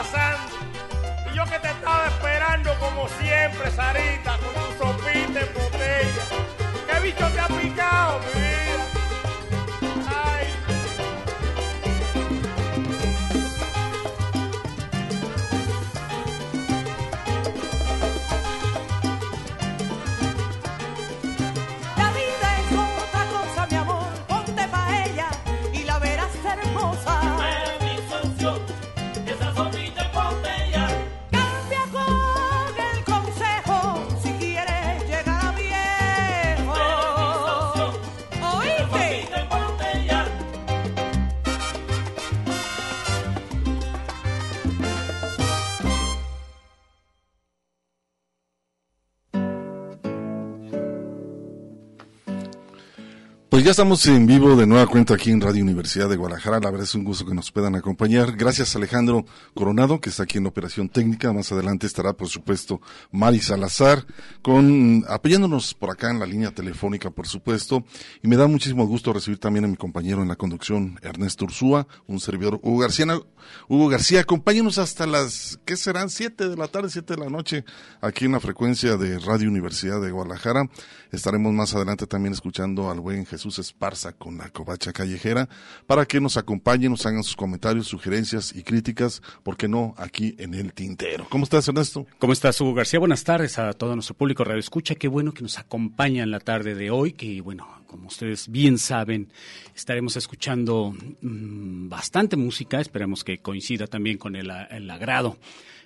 Y yo que te estaba esperando como siempre, Sarita, con tu sopita en botella. ¿Qué bicho te ha picado, mi Ya estamos en vivo de nueva cuenta aquí en Radio Universidad de Guadalajara. La verdad es un gusto que nos puedan acompañar. Gracias Alejandro Coronado, que está aquí en operación técnica. Más adelante estará, por supuesto, Mari Salazar, con, apoyándonos por acá en la línea telefónica, por supuesto. Y me da muchísimo gusto recibir también a mi compañero en la conducción, Ernesto Ursúa, un servidor, Hugo García. Hugo García, acompáñenos hasta las, ¿qué serán? Siete de la tarde, siete de la noche, aquí en la frecuencia de Radio Universidad de Guadalajara. Estaremos más adelante también escuchando al buen Jesús Esparza con la covacha callejera para que nos acompañen, nos hagan sus comentarios, sugerencias y críticas, porque no aquí en el tintero. ¿Cómo estás, Ernesto? ¿Cómo estás, Hugo García? Buenas tardes a todo nuestro público Radio Escucha. Qué bueno que nos acompaña en la tarde de hoy, que bueno, como ustedes bien saben, estaremos escuchando mmm, bastante música, esperemos que coincida también con el, el agrado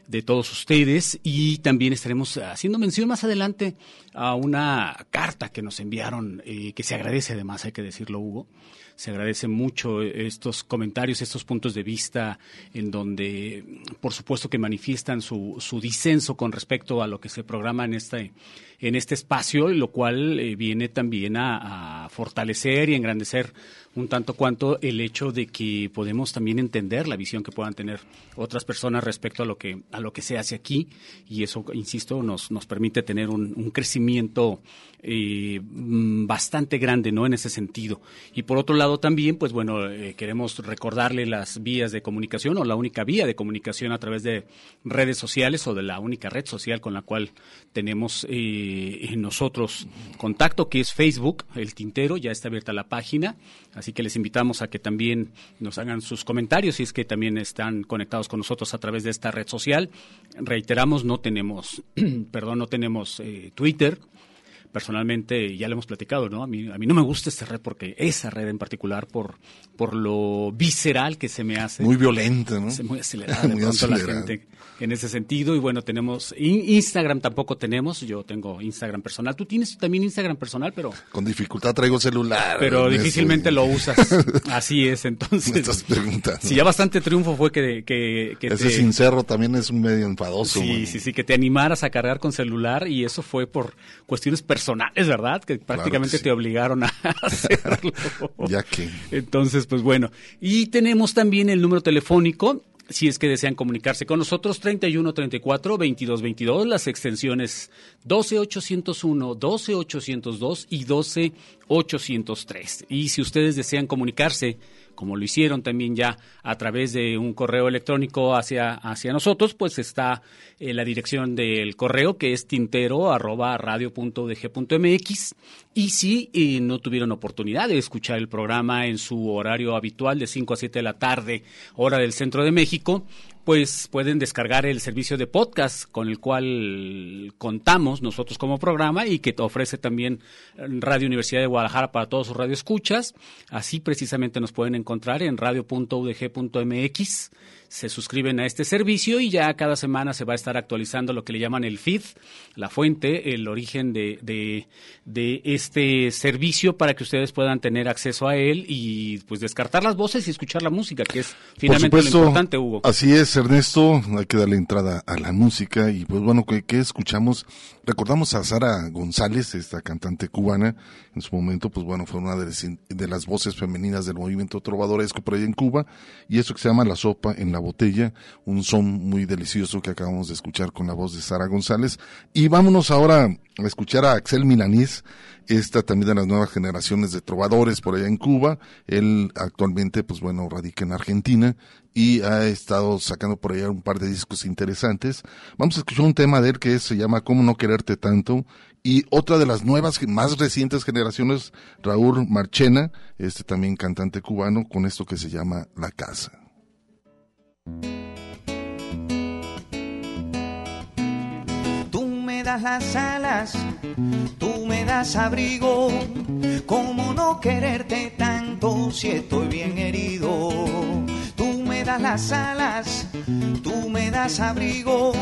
de todos ustedes y también estaremos haciendo mención más adelante a una carta que nos enviaron, eh, que se agradece además, hay que decirlo, Hugo. Se agradece mucho estos comentarios, estos puntos de vista en donde, por supuesto, que manifiestan su, su disenso con respecto a lo que se programa en este, en este espacio, lo cual eh, viene también a, a fortalecer y engrandecer un tanto cuanto el hecho de que podemos también entender la visión que puedan tener otras personas respecto a lo que a lo que se hace aquí. Y eso insisto nos nos permite tener un, un crecimiento eh, bastante grande no en ese sentido y por otro lado también pues bueno eh, queremos recordarle las vías de comunicación o la única vía de comunicación a través de redes sociales o de la única red social con la cual tenemos eh, nosotros contacto que es Facebook el tintero ya está abierta la página Así que les invitamos a que también nos hagan sus comentarios si es que también están conectados con nosotros a través de esta red social. Reiteramos, no tenemos, perdón, no tenemos eh, Twitter. Personalmente, ya lo hemos platicado, ¿no? A mí, a mí no me gusta esta red porque esa red en particular, por, por lo visceral que se me hace. Muy violenta, ¿no? Muy acelerada de muy pronto acelerada. la gente en ese sentido. Y bueno, tenemos Instagram tampoco tenemos. Yo tengo Instagram personal. Tú tienes también Instagram personal, pero. Con dificultad traigo celular. Pero difícilmente lo usas. Así es, entonces. Me estás preguntando. Si ya bastante triunfo fue que. que, que Ese te, sincero también es un medio enfadoso. Sí, sí, sí, que te animaras a cargar con celular y eso fue por cuestiones personales, ¿verdad? Que prácticamente claro que sí. te obligaron a hacerlo. ya que. Entonces, pues bueno. Y tenemos también el número telefónico si es que desean comunicarse con nosotros, 31 34 22 22, las extensiones 12 801, 12 802 y 12 803. Y si ustedes desean comunicarse, como lo hicieron también ya a través de un correo electrónico hacia, hacia nosotros, pues está eh, la dirección del correo que es tintero arroba radio.udg.mx y si eh, no tuvieron oportunidad de escuchar el programa en su horario habitual de 5 a 7 de la tarde, hora del centro de México, pues pueden descargar el servicio de podcast con el cual contamos nosotros como programa y que ofrece también Radio Universidad de Guadalajara para todos sus radioescuchas. Así precisamente nos pueden encontrar en radio.udg.mx se suscriben a este servicio y ya cada semana se va a estar actualizando lo que le llaman el feed, la fuente, el origen de, de, de, este servicio para que ustedes puedan tener acceso a él y pues descartar las voces y escuchar la música, que es finalmente supuesto, lo importante, Hugo. Así es, Ernesto, hay que darle entrada a la música y pues bueno, ¿qué, qué escuchamos? Recordamos a Sara González, esta cantante cubana, en su momento pues bueno, fue una de las, de las voces femeninas del movimiento trovadoresco por allá en Cuba y eso que se llama La Sopa en la botella, un son muy delicioso que acabamos de escuchar con la voz de Sara González. Y vámonos ahora a escuchar a Axel Milanís, esta también de las nuevas generaciones de trovadores por allá en Cuba. Él actualmente, pues bueno, radica en Argentina y ha estado sacando por allá un par de discos interesantes. Vamos a escuchar un tema de él que se llama Cómo no quererte tanto y otra de las nuevas, más recientes generaciones, Raúl Marchena, este también cantante cubano, con esto que se llama La Casa. Tú me das las alas, tú me das abrigo, ¿cómo no quererte tanto si estoy bien herido? Tú me das las alas, tú me das abrigo,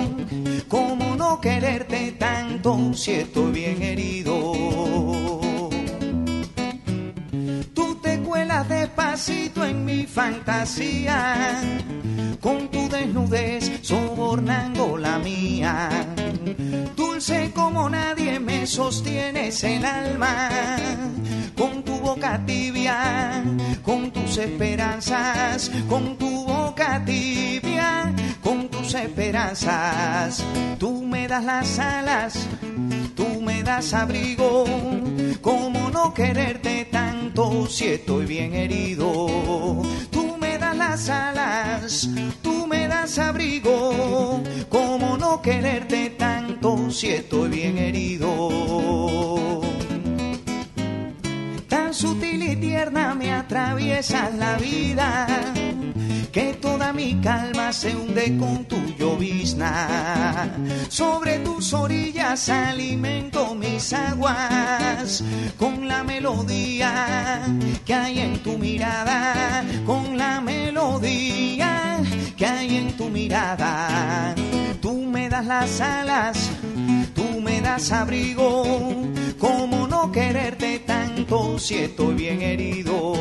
¿cómo no quererte tanto si estoy bien herido? Despacito en mi fantasía con tu desnudez sobornando la mía. Dulce como nadie me sostienes el alma, con tu boca tibia, con tus esperanzas, con tu boca tibia, con tus esperanzas. Tú me das las alas, tú me das abrigo, como no quererte tanto si estoy bien herido. Tú me das las alas, tú me das abrigo, como no quererte tanto si estoy bien herido. Sutil y tierna me atraviesas la vida, que toda mi calma se hunde con tu llovizna. Sobre tus orillas alimento mis aguas, con la melodía que hay en tu mirada, con la melodía que hay en tu mirada. Tú me das las alas, tú das abrigo, como no quererte tanto si estoy bien herido.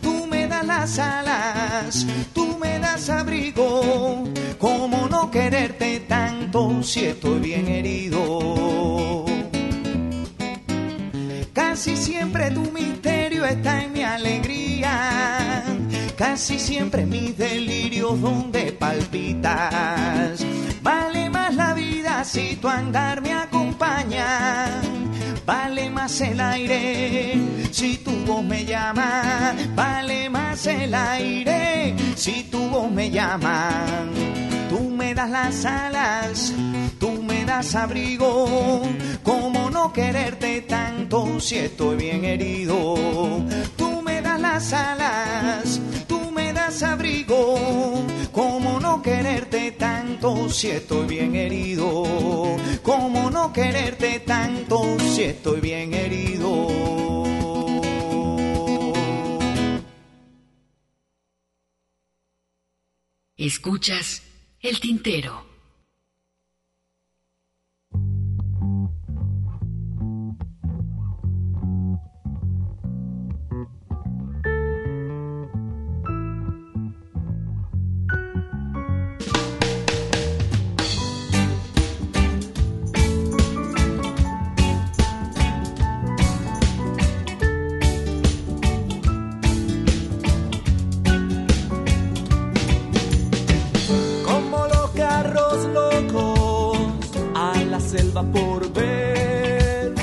Tú me das las alas, tú me das abrigo, como no quererte tanto si estoy bien herido. Casi siempre tu misterio está en mi alegría. Casi siempre mis delirios donde palpitas. Vale más la si tu andar me acompaña. Vale más el aire si tu voz me llama. Vale más el aire si tu voz me llama. Tú me das las alas, tú me das abrigo. ¿Cómo no quererte tanto si estoy bien herido? Tú me das las alas, tú me das abrigo. ¿Cómo no quererte tanto si estoy bien herido? ¿Cómo no quererte tanto si estoy bien herido? Escuchas el tintero. Selva por ver.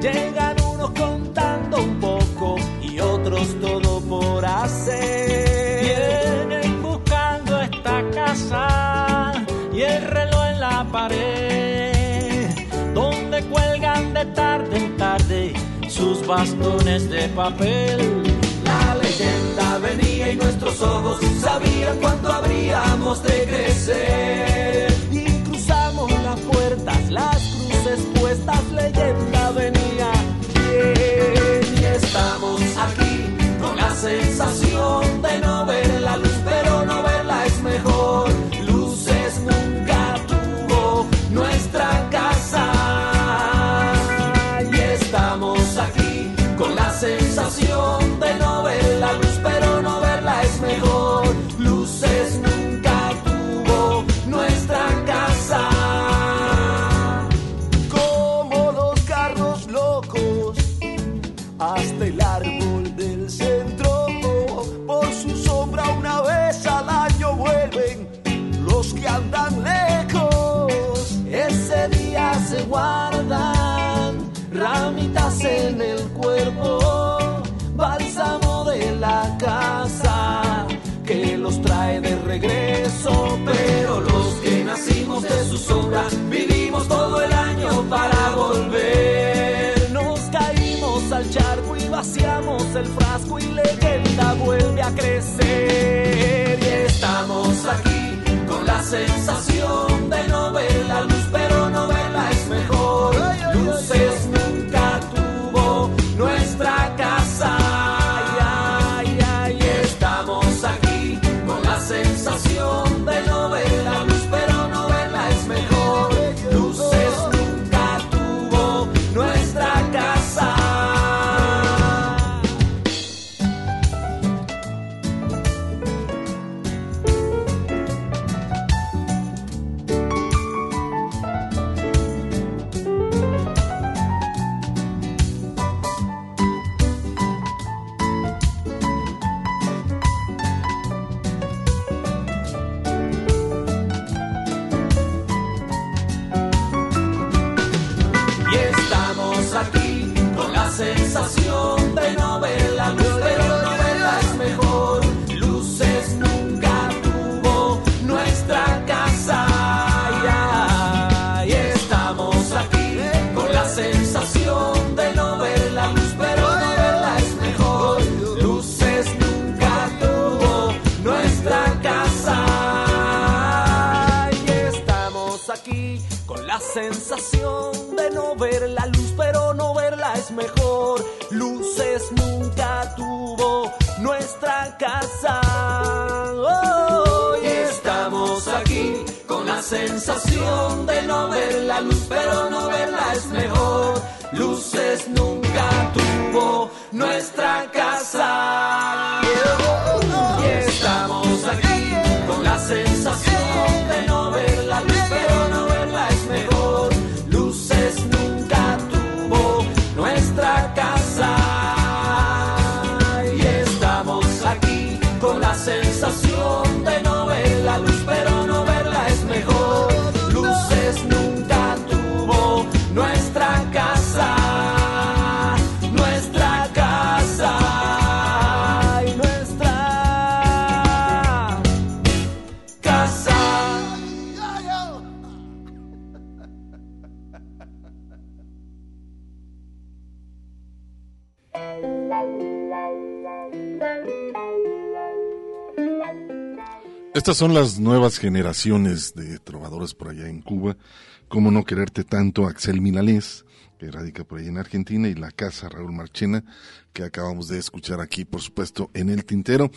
Llegan unos contando un poco y otros todo por hacer. Vienen buscando esta casa y el reloj en la pared, donde cuelgan de tarde en tarde sus bastones de papel. La leyenda venía y nuestros ojos sabían cuánto habríamos de crecer. Y cruzamos las puertas, las cruces puestas, leyenda venía. Bien, estamos aquí con la sensación de no ver la luz, pero no verla es mejor. Vivimos todo el año para volver. Nos caímos al charco y vaciamos el frasco y leyenda vuelve a crecer. Y estamos aquí con la sensación de no ver la luz, pero no verla es mejor. Luces nunca Estas son las nuevas generaciones de trovadores por allá en Cuba. Cómo no quererte tanto, Axel Milanés, que radica por allá en Argentina, y la casa Raúl Marchena, que acabamos de escuchar aquí, por supuesto, en el tintero.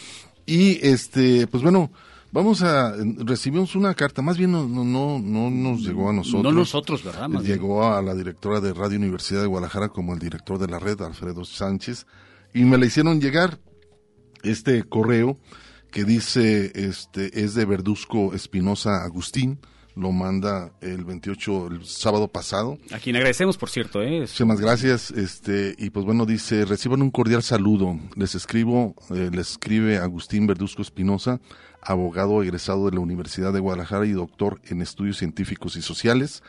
Y este, pues bueno, vamos a, recibimos una carta, más bien no, no, no, no nos llegó a nosotros. No nosotros, ¿verdad? Más bien. Llegó a la directora de Radio Universidad de Guadalajara como el director de la red, Alfredo Sánchez, y me la hicieron llegar este correo que dice, este, es de Verduzco Espinosa Agustín, lo manda el 28, el sábado pasado. A quien agradecemos, por cierto, ¿eh? Muchísimas gracias, este, y pues bueno, dice, reciban un cordial saludo, les escribo, eh, les escribe Agustín Verduzco Espinosa, abogado egresado de la Universidad de Guadalajara y doctor en estudios científicos y sociales.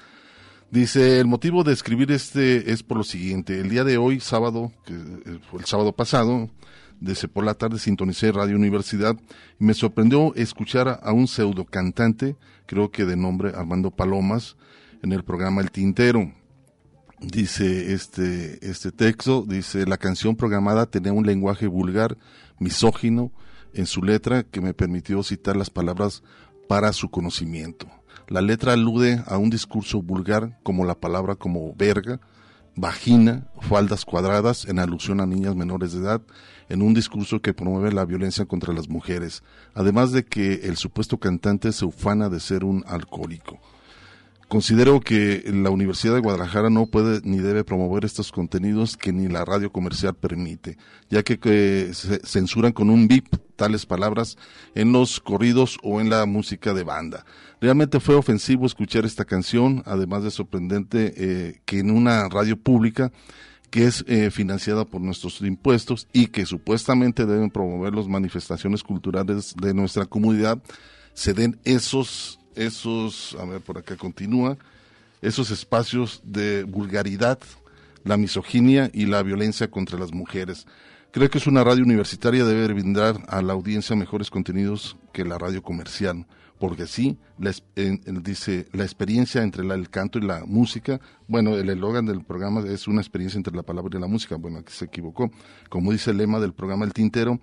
Dice, el motivo de escribir este es por lo siguiente, el día de hoy, sábado, que eh, fue el sábado pasado, desde por la tarde sintonicé Radio Universidad y me sorprendió escuchar a, un pseudo cantante, creo que de nombre Armando Palomas, en el programa El Tintero dice este, este texto, dice, la canción programada tenía un lenguaje vulgar, misógino, en su letra que me permitió citar las palabras para su conocimiento. La letra alude a un discurso vulgar como la palabra como verga, vagina, faldas cuadradas en alusión a niñas menores de edad, en un discurso que promueve la violencia contra las mujeres, además de que el supuesto cantante se ufana de ser un alcohólico. Considero que la Universidad de Guadalajara no puede ni debe promover estos contenidos que ni la radio comercial permite, ya que, se censuran con un bip tales palabras en los corridos o en la música de banda. Realmente fue ofensivo escuchar esta canción, además de sorprendente eh, que en una radio pública que es eh, financiada por nuestros impuestos y que supuestamente deben promover las manifestaciones culturales de nuestra comunidad, se den esos, esos, a ver, por acá continúa, esos espacios de vulgaridad, la misoginia y la violencia contra las mujeres. Creo que es una radio universitaria debe brindar a la audiencia mejores contenidos que la radio comercial, porque sí, dice la experiencia entre el canto y la música, bueno, el eslogan del programa es una experiencia entre la palabra y la música, bueno, aquí se equivocó, como dice el lema del programa El Tintero,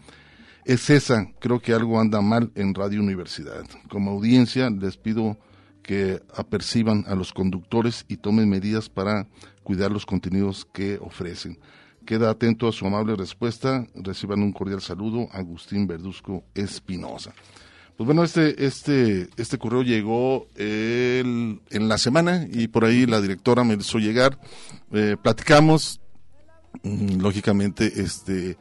es esa, creo que algo anda mal en Radio Universidad. Como audiencia les pido que aperciban a los conductores y tomen medidas para cuidar los contenidos que ofrecen. Queda atento a su amable respuesta. Reciban un cordial saludo. Agustín Verduzco Espinosa. Pues bueno, este, este, este correo llegó el- en la semana y por ahí la directora me hizo llegar. Eh, platicamos, mm, lógicamente, este,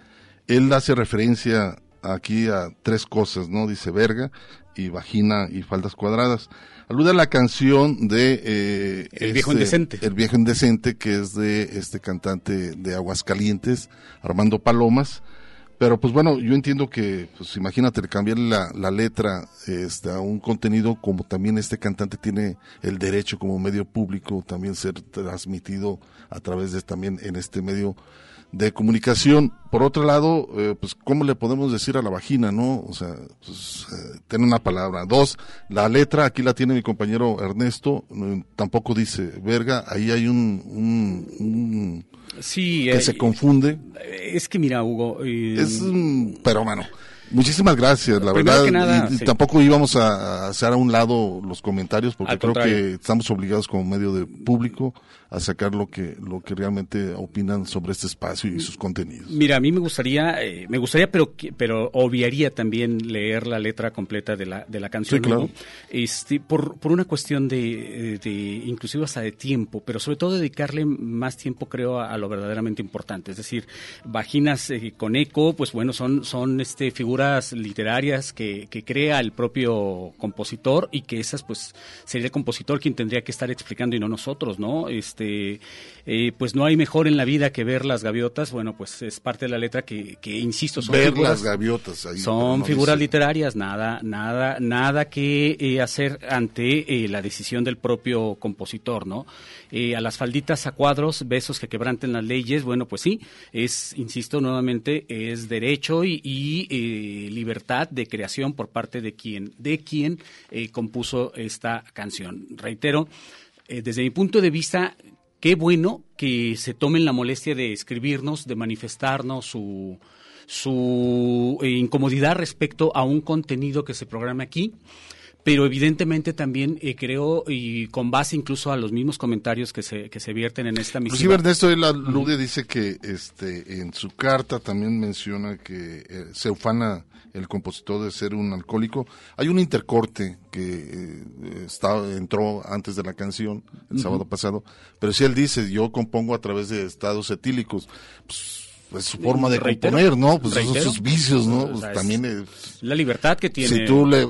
él hace referencia aquí a tres cosas, ¿no? Dice verga y vagina y faldas cuadradas. Alude a la canción de... eh, El viejo este, indecente. El viejo indecente, que es de este cantante de Aguascalientes, Armando Palomas, Pero pues bueno, yo entiendo que, pues imagínate, cambiar la, la letra este, a un contenido como también este cantante tiene el derecho como medio público también ser transmitido a través de también en este medio de comunicación. Por otro lado, eh, pues, ¿cómo le podemos decir a la vagina, no? O sea, pues, eh, tiene una palabra. Dos, la letra, aquí la tiene mi compañero Ernesto, eh, tampoco dice verga, ahí hay un, un, un Sí, que eh, se confunde. es que mira, Hugo, eh, Es, un- pero bueno, muchísimas gracias, la verdad. que nada, y, sí. tampoco íbamos a, a hacer a un lado los comentarios porque Al creo contrario. que estamos obligados como medio de público a sacar lo que lo que realmente opinan sobre este espacio y sus contenidos. Mira, a mí me gustaría, eh, me gustaría, pero pero obviaría también leer la letra completa de la de la canción, Sí, claro. Este, por por una cuestión de, de inclusive hasta de tiempo, pero sobre todo dedicarle más tiempo, creo, a, a lo verdaderamente importante. Es decir, vaginas eh, con eco, pues bueno, son son este figuras literarias que, que crea el propio compositor y que esas, pues, sería el compositor quien tendría que estar explicando y no nosotros, ¿no? Este, eh, pues no hay mejor en la vida que ver las gaviotas. Bueno, pues es parte de la letra que, que insisto, son Ver figuras- las gaviotas ahí. son no figuras dice- literarias, nada, nada, nada que eh, hacer ante eh, la decisión del propio compositor, ¿no? A las falditas a cuadros, besos que quebranten las leyes, bueno, pues sí, es, insisto nuevamente, es derecho y, y, eh, libertad de creación por parte de quien, de quien compuso esta canción. Reitero, desde mi punto de vista, qué bueno que se tomen la molestia de escribirnos, de manifestarnos su, su eh, incomodidad respecto a un contenido que se programa aquí. Pero evidentemente también eh, creo, y con base incluso a los mismos comentarios que se, que se vierten en esta Inclusive misiva. Ernesto él alude, dice que este en su carta también menciona que eh, se ufana el compositor de ser un alcohólico. Hay un intercorte que eh, está, entró antes de la canción el Ujú. sábado pasado, pero si él dice, yo compongo a través de estados etílicos, pues es su forma de Reitero, componer, ¿no? Pues esos reitero. sus vicios, ¿no? O Pues sea, es también es- La libertad que tiene. si tú le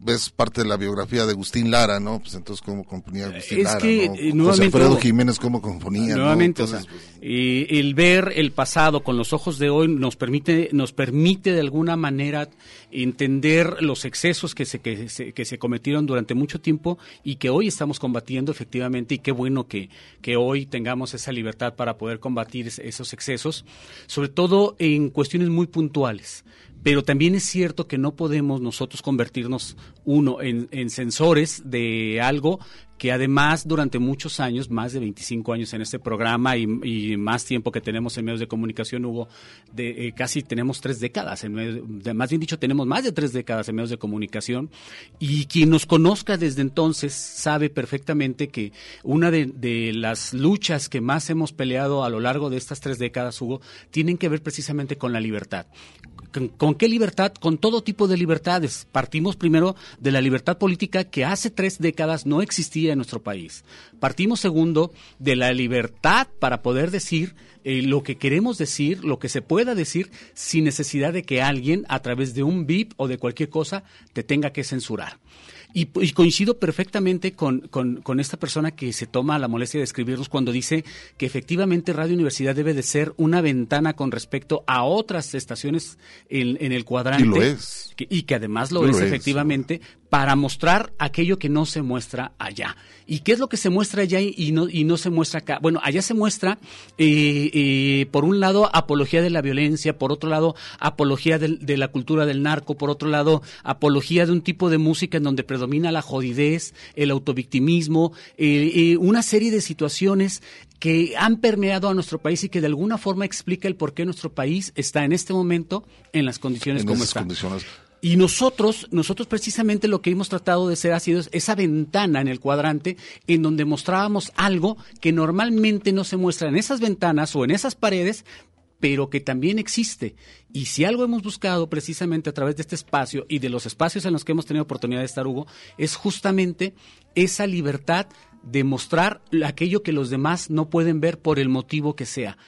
ves parte de la biografía de Agustín Lara, ¿no? Pues entonces cómo componía Agustín Es Lara, que, ¿no? eh, José Alfredo Jiménez cómo componía, ¿no? Nuevamente, Entonces, o sea, eh, el ver el pasado con los ojos de hoy nos permite, nos permite de alguna manera entender los excesos que se, que, se, que se cometieron durante mucho tiempo y que hoy estamos combatiendo efectivamente y qué bueno que, que hoy tengamos esa libertad para poder combatir es- esos excesos, sobre todo en cuestiones muy puntuales. Pero también es cierto que no podemos nosotros convertirnos, uno, en, en sensores de algo que además durante muchos años, más de 25 años en este programa y, y más tiempo que tenemos en medios de comunicación, hubo de, eh, casi tenemos tres décadas, en medio- de- más bien dicho, tenemos más de tres décadas en medios de comunicación y quien nos conozca desde entonces sabe perfectamente que una de, de las luchas que más hemos peleado a lo largo de estas tres décadas, Hugo, tienen que ver precisamente con la libertad. ¿Con, qué libertad? Con todo tipo de libertades. Partimos primero de la libertad política que hace tres décadas no existía en nuestro país. Partimos segundo de la libertad para poder decir eh, lo que queremos decir, lo que se pueda decir, sin necesidad de que alguien a través de un VIP o de cualquier cosa te tenga que censurar. Y, y coincido perfectamente con, con- con esta persona que se toma la molestia de escribirnos cuando dice que efectivamente Radio Universidad debe de ser una ventana con respecto a otras estaciones en, en el cuadrante. Y lo es. Que- y que además lo Y es, lo es. efectivamente, para mostrar aquello que no se muestra allá. ¿Y qué es lo que se muestra allá y no, y no se muestra acá? Bueno, allá se muestra, eh, eh, por un lado, apología de la violencia, por otro lado, apología de, la cultura del narco, por otro lado, apología de un tipo de música en donde predomina la jodidez, el autovictimismo, eh, eh, una serie de situaciones que han permeado a nuestro país y que de alguna forma explica el por qué nuestro país está en este momento en las condiciones en como esas está. condiciones. Y nosotros, nosotros precisamente lo que hemos tratado de ser ha sido esa ventana en el cuadrante en donde mostrábamos algo que normalmente no se muestra en esas ventanas o en esas paredes, pero que también existe. Y si algo hemos buscado precisamente a través de este espacio y de los espacios en los que hemos tenido oportunidad de estar, Hugo, es justamente esa libertad de mostrar aquello que los demás no pueden ver por el motivo que sea.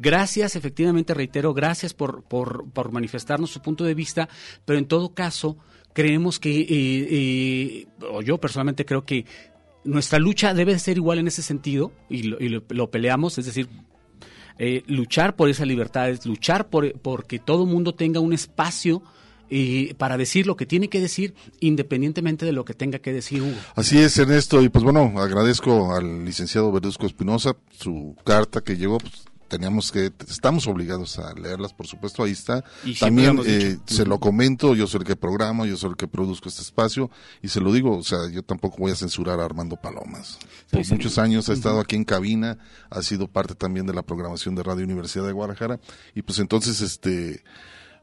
Gracias, efectivamente, reitero, gracias por, por, por manifestarnos su punto de vista, pero en todo caso, creemos que, eh, eh, o yo personalmente creo que nuestra lucha debe de ser igual en ese sentido, y lo, y lo- peleamos, es decir, eh, luchar por esas libertades, luchar por porque todo mundo tenga un espacio eh, para decir lo que tiene que decir, independientemente de lo que tenga que decir Hugo. Así es, Ernesto, y pues bueno, agradezco al licenciado Verduzco Espinosa su carta que llegó, pues, teníamos que, estamos obligados a leerlas, por supuesto, ahí está. Y También eh, se lo comento, yo soy el que programa, yo soy el que produzco este espacio, y se lo digo, o sea, yo tampoco voy a censurar a Armando Palomas. Por Sí, sí. muchos años ha estado aquí en cabina, ha sido parte también de la programación de Radio Universidad de Guadalajara, y pues entonces, este,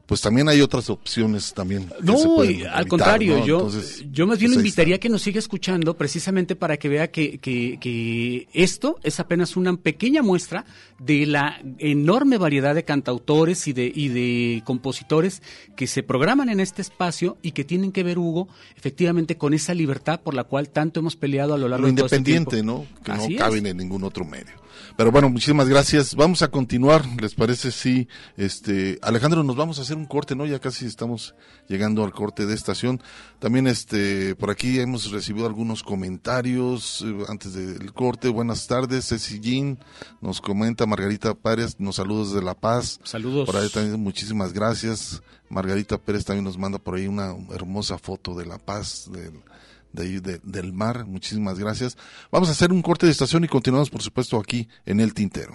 pues también hay otras opciones también. que se No, y al evitar, contrario, ¿no? yo, Entonces, yo más bien pues invitaría a que nos siga escuchando precisamente para que vea que, que, que esto es apenas una pequeña muestra de la enorme variedad de cantautores y de, y de compositores que se programan en este espacio y que tienen que ver, Hugo, efectivamente con esa libertad por la cual tanto hemos peleado a lo largo lo de todo este independiente, tiempo. ¿no? Que Así no es. caben en ningún otro medio. Pero bueno, muchísimas gracias. Vamos a continuar, ¿les parece? Sí, este, Alejandro, nos vamos a hacer un corte, ¿no? Ya casi estamos llegando al corte de estación. También, este, por aquí hemos recibido algunos comentarios eh, antes del corte. Buenas tardes, Ceci Jean, nos comenta Margarita Párez, nos saludos de La Paz. Saludos. Por ahí también muchísimas gracias. Margarita Pérez también nos manda por ahí una hermosa foto de La Paz, del, de ahí de- del mar. Muchísimas gracias. Vamos a hacer un corte de estación y continuamos, por supuesto, aquí en El Tintero.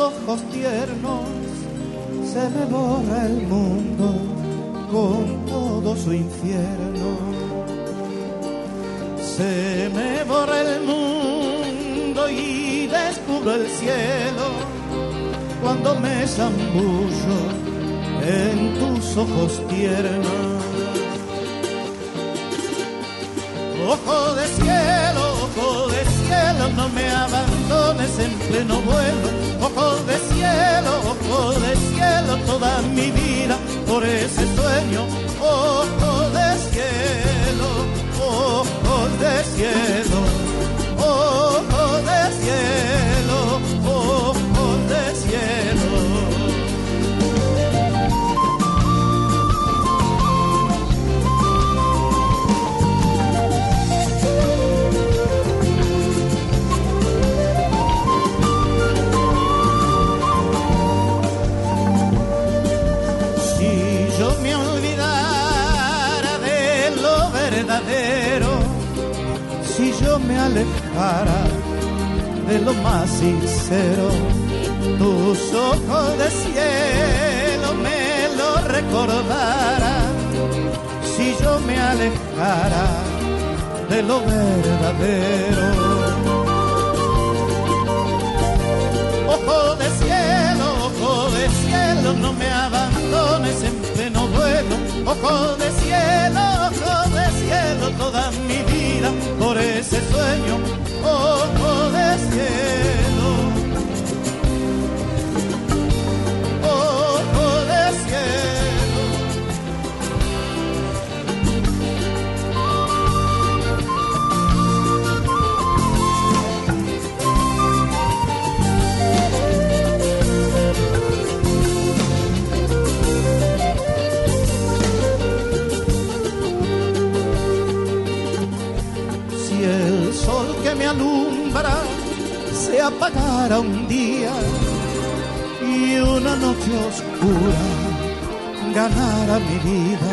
Ojos tiernos, se me borra el mundo con todo su infierno. Se me borra el mundo y descubro el cielo cuando me zambullo en tus ojos tiernos. Ojo de cielo, no me abandones en pleno vuelo. Ojo de cielo, ojo de cielo, toda mi vida por ese sueño. Ojo de cielo, ojo de cielo, de lo más sincero, tus ojos de cielo me lo recordaran. Si yo me alejara de lo verdadero. Ojo de cielo, ojo de cielo, no me abandones en pleno duelo. Ojo de cielo, ojo de cielo, toda mi vida por ese sueño. Ojo de cielo. Alumbra se apagara un día y una noche oscura ganara mi vida,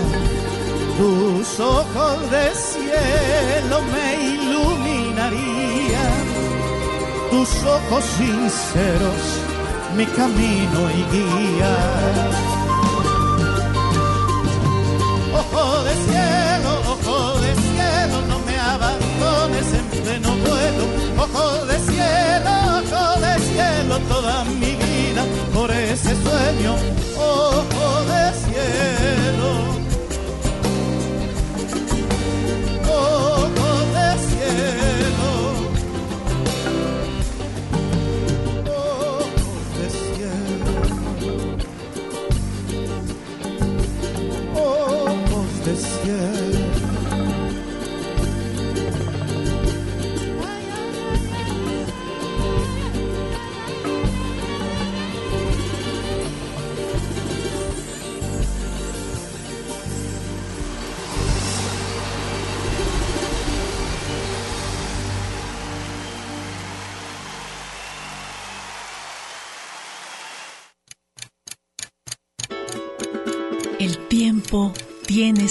tus ojos de cielo me iluminarían, tus ojos sinceros mi camino y guía. Ojo de cielo, duelo. Ojo de cielo, ojo de cielo, toda mi vida por ese sueño. Ojo de cielo.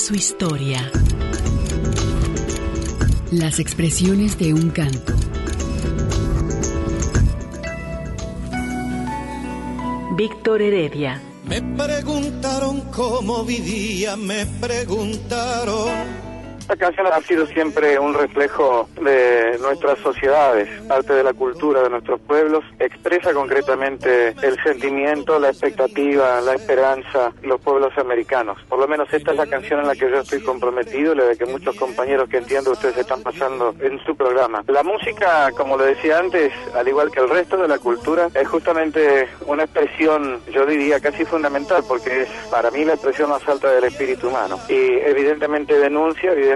Su historia. Las expresiones de un canto. Víctor Heredia. Me preguntaron cómo vivía, me preguntaron. Esta canción ha sido siempre un reflejo de nuestras sociedades, parte de la cultura de nuestros pueblos, expresa concretamente el sentimiento, la expectativa, la esperanza de los pueblos americanos. Por lo menos esta es la canción en la que yo estoy comprometido la de que muchos compañeros que entiendo ustedes están pasando en su programa. La música, como lo decía antes, al igual que el resto de la cultura, es justamente una expresión, yo diría, casi fundamental, porque es para mí la expresión más alta del espíritu humano. Y evidentemente denuncia, evidentemente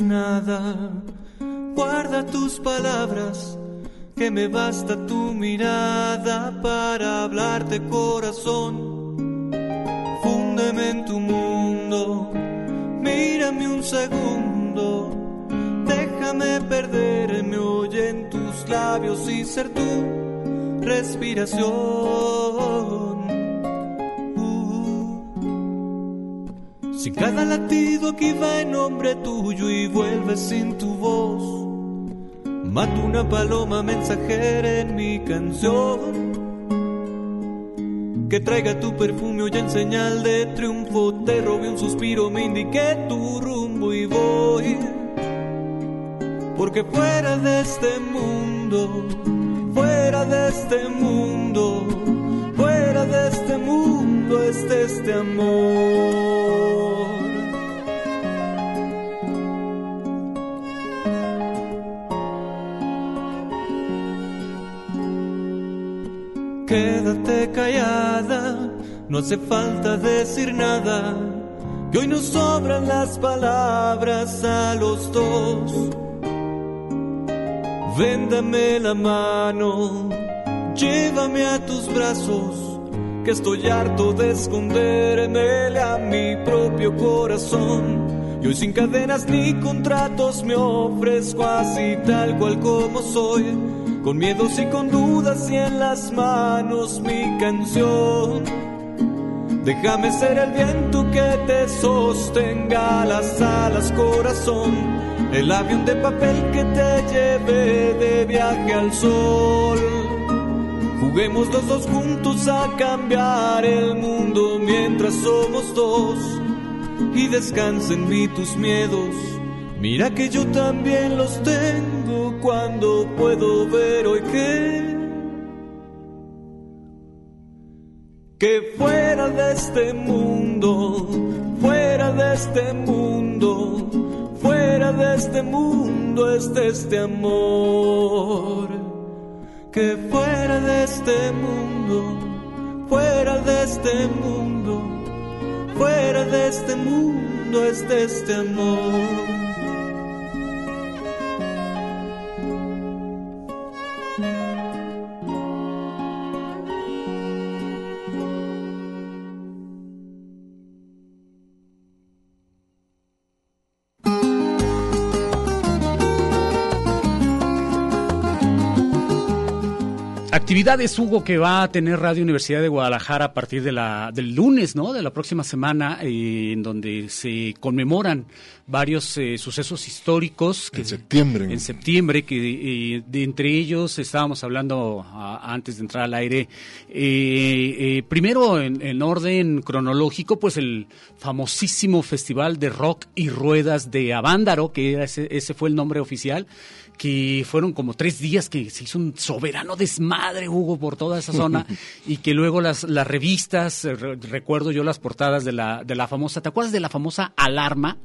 Nada, guarda tus palabras, que me basta tu mirada para hablarte corazón. Fúndeme en tu mundo, mírame un segundo, déjame perderme hoy en tus labios y ser tu respiración. Si cada latido aquí va en nombre tuyo y vuelve sin tu voz, mato una paloma mensajera en mi canción. Que traiga tu perfume hoy en señal de triunfo, te robé un suspiro, me indiqué tu rumbo y voy. Porque fuera de este mundo, fuera de este mundo, fuera de este mundo está este amor. Quédate callada, no hace falta decir nada, que hoy nos sobran las palabras a los dos. Véndame la mano, llévame a tus brazos, que estoy harto de esconderme a mi propio corazón. Y hoy sin cadenas ni contratos me ofrezco así tal cual como soy. Con miedos y con dudas y en las manos mi canción. Déjame ser el viento que te sostenga las alas, corazón. El avión de papel que te lleve de viaje al sol. Juguemos los dos juntos a cambiar el mundo mientras somos dos. Y descansen mí tus miedos. Mira que yo también los tengo cuando puedo ver hoy que que fuera de este mundo, fuera de este mundo, fuera de este mundo esté este amor. Que fuera de este mundo, fuera de este mundo, fuera de este mundo esté este amor. Actividades, Hugo, que va a tener Radio Universidad de Guadalajara a partir de la, del lunes, ¿no? De la próxima semana, eh, en donde se conmemoran varios eh, sucesos históricos. Que, En septiembre. En septiembre, que eh, de entre ellos estábamos hablando a- antes de entrar al aire. eh, primero, en, en orden cronológico, pues el famosísimo Festival de Rock y Ruedas de Avándaro, que era ese, ese fue el nombre oficial que fueron como tres días que se hizo un soberano desmadre, Hugo, por toda esa zona, y que luego las, las revistas, eh, re- recuerdo yo las portadas de la, de la famosa, ¿te acuerdas de la famosa Alarma?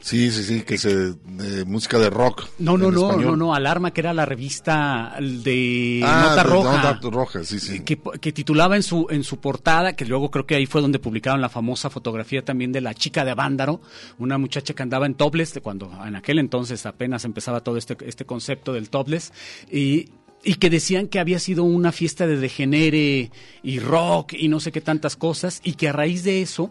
Sí, sí, sí, que se de música de rock. No, no, no, español. no, no, Alarma, que era la revista de Ah, Nota de Roja. Nota Roja, sí, sí. Que, que titulaba en su, en su portada, que luego creo que ahí fue donde publicaron la famosa fotografía también de la chica de Avándaro, una muchacha que andaba en topless, de cuando en aquel entonces apenas empezaba todo este, este concepto del topless, y, y que decían que había sido una fiesta de degenere y rock y no sé qué tantas cosas, y que a raíz de eso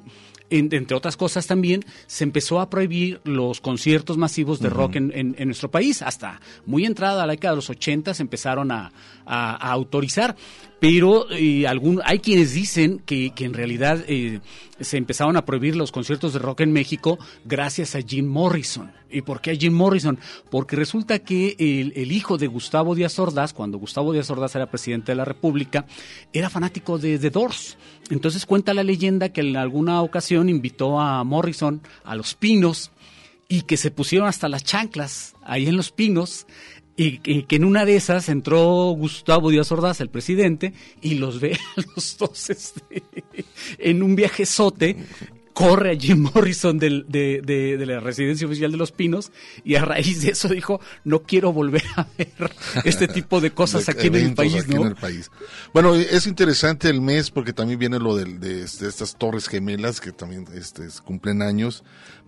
entre otras cosas también, se empezó a prohibir los conciertos masivos de rock en, en- en nuestro país. Hasta muy entrada a la década de los 80 se empezaron a, a- a autorizar. Pero eh, hay quienes dicen que, en realidad eh, se empezaron a prohibir los conciertos de rock en México gracias a Jim Morrison. ¿Y por qué a Jim Morrison? Porque resulta que el, el hijo de Gustavo Díaz Ordaz, cuando Gustavo Díaz Ordaz era presidente de la República, era fanático de The Doors. Entonces cuenta la leyenda que en alguna ocasión invitó a Morrison a Los Pinos y que se pusieron hasta las chanclas ahí en Los Pinos y que, que en una de esas entró Gustavo Díaz Ordaz, el presidente, y los ve a los dos este, en un viajezote. Corre a Jim Morrison del- de, de- de la residencia oficial de Los Pinos y a raíz de eso dijo, no quiero volver a ver este tipo de cosas de aquí en el país, aquí ¿no? en el país. Bueno, es interesante el mes porque también viene lo de, estas torres gemelas que también este, es- cumplen años.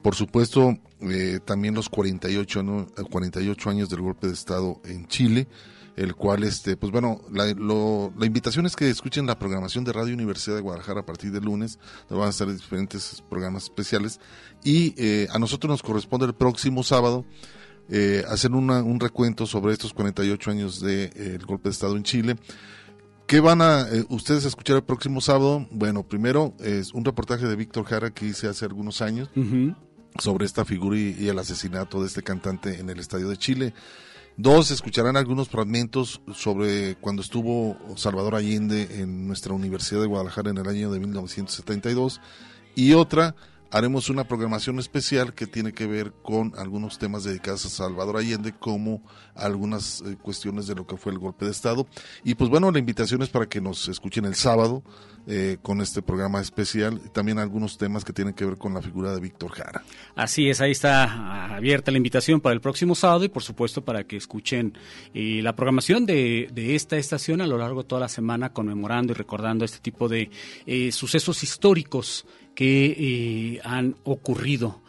Por supuesto, eh, también los 48, ¿no? Eh, 48 años del golpe de Estado en Chile, el cual, este, pues bueno, la, la invitación es que escuchen la programación de Radio Universidad de Guadalajara a partir del lunes, van a estar diferentes programas especiales. Y eh, a nosotros nos corresponde el próximo sábado eh, hacer una- un recuento sobre estos 48 años del de, eh, golpe de Estado en Chile. ¿Qué van a eh, ustedes a escuchar el próximo sábado? Bueno, primero es un reportaje de Víctor Jara que hice hace algunos años Ujú. Sobre esta figura y, el asesinato de este cantante en el Estadio de Chile. Dos, escucharán algunos fragmentos sobre cuando estuvo Salvador Allende en nuestra Universidad de Guadalajara en el año de 1972. Y otra, haremos una programación especial que tiene que ver con algunos temas dedicados a Salvador Allende, como algunas eh, cuestiones de lo que fue el golpe de Estado. Y pues bueno, la invitación es para que nos escuchen el sábado eh, con este programa especial y también algunos temas que tienen que ver con la figura de Víctor Jara. Así es, ahí está abierta la invitación para el próximo sábado y por supuesto para que escuchen eh, la programación de, de esta estación a lo largo de toda la semana conmemorando y recordando este tipo de eh, sucesos históricos que eh, han ocurrido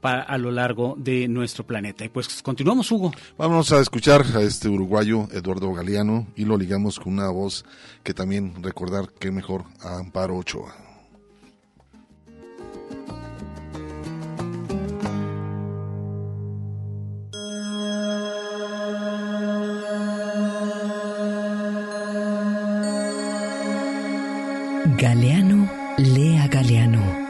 para, a lo largo de nuestro planeta. Y pues continuamos, Hugo. Vamos a escuchar a este uruguayo, Eduardo Galeano, y lo ligamos con una voz que también recordar que mejor a Amparo Ochoa. Galeano, lea Galeano.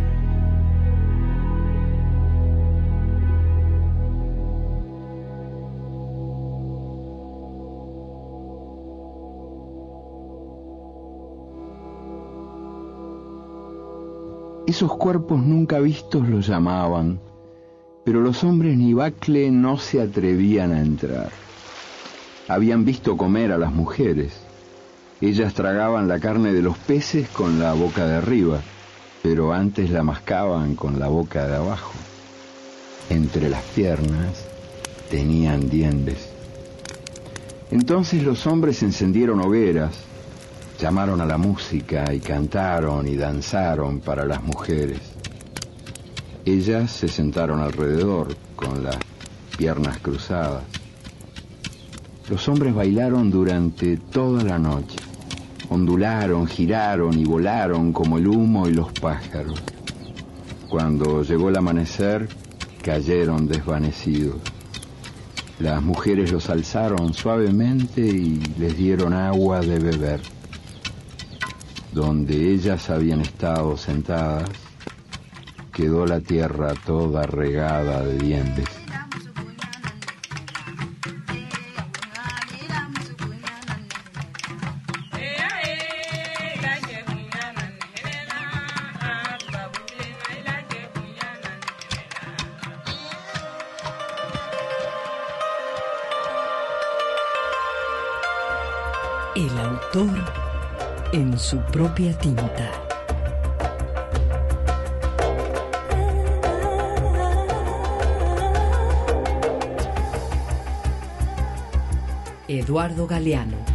Esos cuerpos nunca vistos los llamaban, pero los hombres ni Bacle no se atrevían a entrar. Habían visto comer a las mujeres. Ellas tragaban la carne de los peces con la boca de arriba, pero antes la mascaban con la boca de abajo. Entre las piernas tenían dientes. Entonces los hombres encendieron hogueras, llamaron a la música y cantaron y danzaron para las mujeres. Ellas se sentaron alrededor con las piernas cruzadas. Los hombres bailaron durante toda la noche. Ondularon, giraron y volaron como el humo y los pájaros. Cuando llegó el amanecer, cayeron desvanecidos. Las mujeres los alzaron suavemente y les dieron agua de beber. Donde ellas habían estado sentadas, quedó la tierra toda regada de dientes. Su propia tinta. Eduardo Galeano.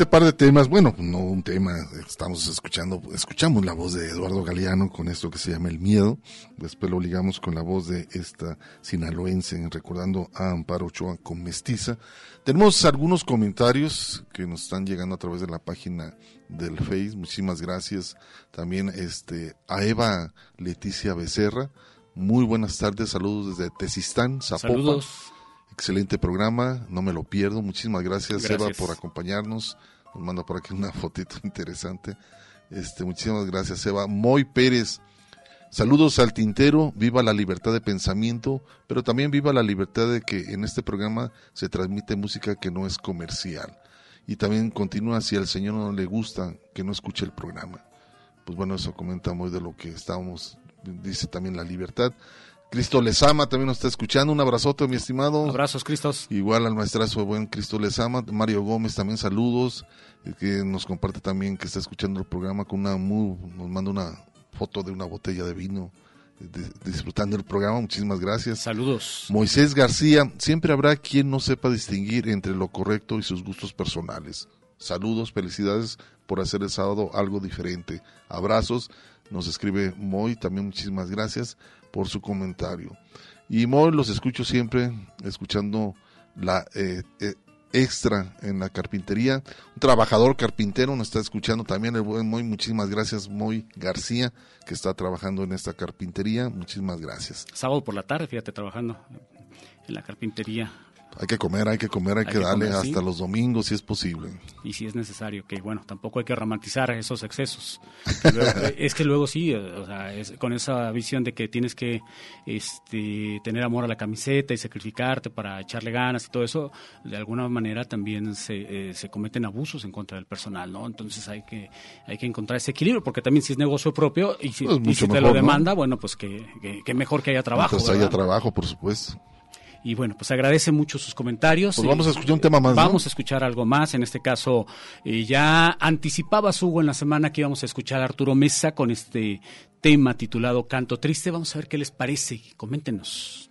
Este par de temas, bueno, no un tema, estamos escuchando, escuchamos la voz de Eduardo Galeano con esto que se llama El Miedo, después lo ligamos con la voz de esta sinaloense, recordando a Amparo Ochoa con Mestiza. Tenemos algunos comentarios que nos están llegando a través de la página del Face, muchísimas gracias. También este, a Eva Leticia Becerra, muy buenas tardes, saludos desde Tezistán, Zapopan. Saludos. Excelente programa, no me lo pierdo. Muchísimas gracias, Gracias. Eva, por acompañarnos. Nos manda por aquí una fotito interesante. Este, muchísimas gracias, Eva. Moy Pérez, saludos al tintero, viva la libertad de pensamiento, pero también viva la libertad de que en este programa se transmite música que no es comercial. Y también continúa, si al Señor no le gusta, que no escuche el programa. Pues bueno, eso comenta muy de lo que estábamos, dice también la libertad. Cristo les ama, también nos está escuchando. Un abrazote, mi estimado. Abrazos, Cristos. Igual al maestrazo buen Cristo les ama. Mario Gómez también saludos, eh, que nos comparte también que está escuchando el programa con una muy, nos manda una foto de una botella de vino, eh, de- disfrutando el programa. Muchísimas gracias. Saludos. Moisés García, siempre habrá quien no sepa distinguir entre lo correcto y sus gustos personales. Saludos, felicidades por hacer el sábado algo diferente. Abrazos, nos escribe Moy, también muchísimas gracias por su comentario. Y Moy los escucho siempre, escuchando la eh, eh, extra en la carpintería. Un trabajador carpintero nos está escuchando también el buen Moy. Muchísimas gracias, Moy García, que está trabajando en esta carpintería. Muchísimas gracias. Sábado por la tarde, fíjate, trabajando en la carpintería. Hay que comer, hay que comer, hay, Hay que, que darle comer, sí. hasta los domingos si es posible. Y si es necesario, que bueno, tampoco hay que romantizar esos excesos. Luego- es que luego sí, o sea, es con esa visión de que tienes que este, tener amor a la camiseta y sacrificarte para echarle ganas y todo eso, de alguna manera también se, eh, se cometen abusos en contra del personal, ¿no? Entonces hay que, hay que encontrar ese equilibrio, porque también si es negocio propio y si, Pues y mucho si te mejor, lo ¿no? demanda, bueno, pues que, que- que mejor que haya trabajo. Mientras haya trabajo, por supuesto. Y bueno, pues agradece mucho sus comentarios. Pues Y vamos a escuchar un tema más, ¿no? Vamos a escuchar algo más. En este caso, eh, ya anticipaba Hugo en la semana que íbamos a escuchar a Arturo Mesa con este tema titulado Canto Triste. Vamos a ver qué les parece. Coméntenos.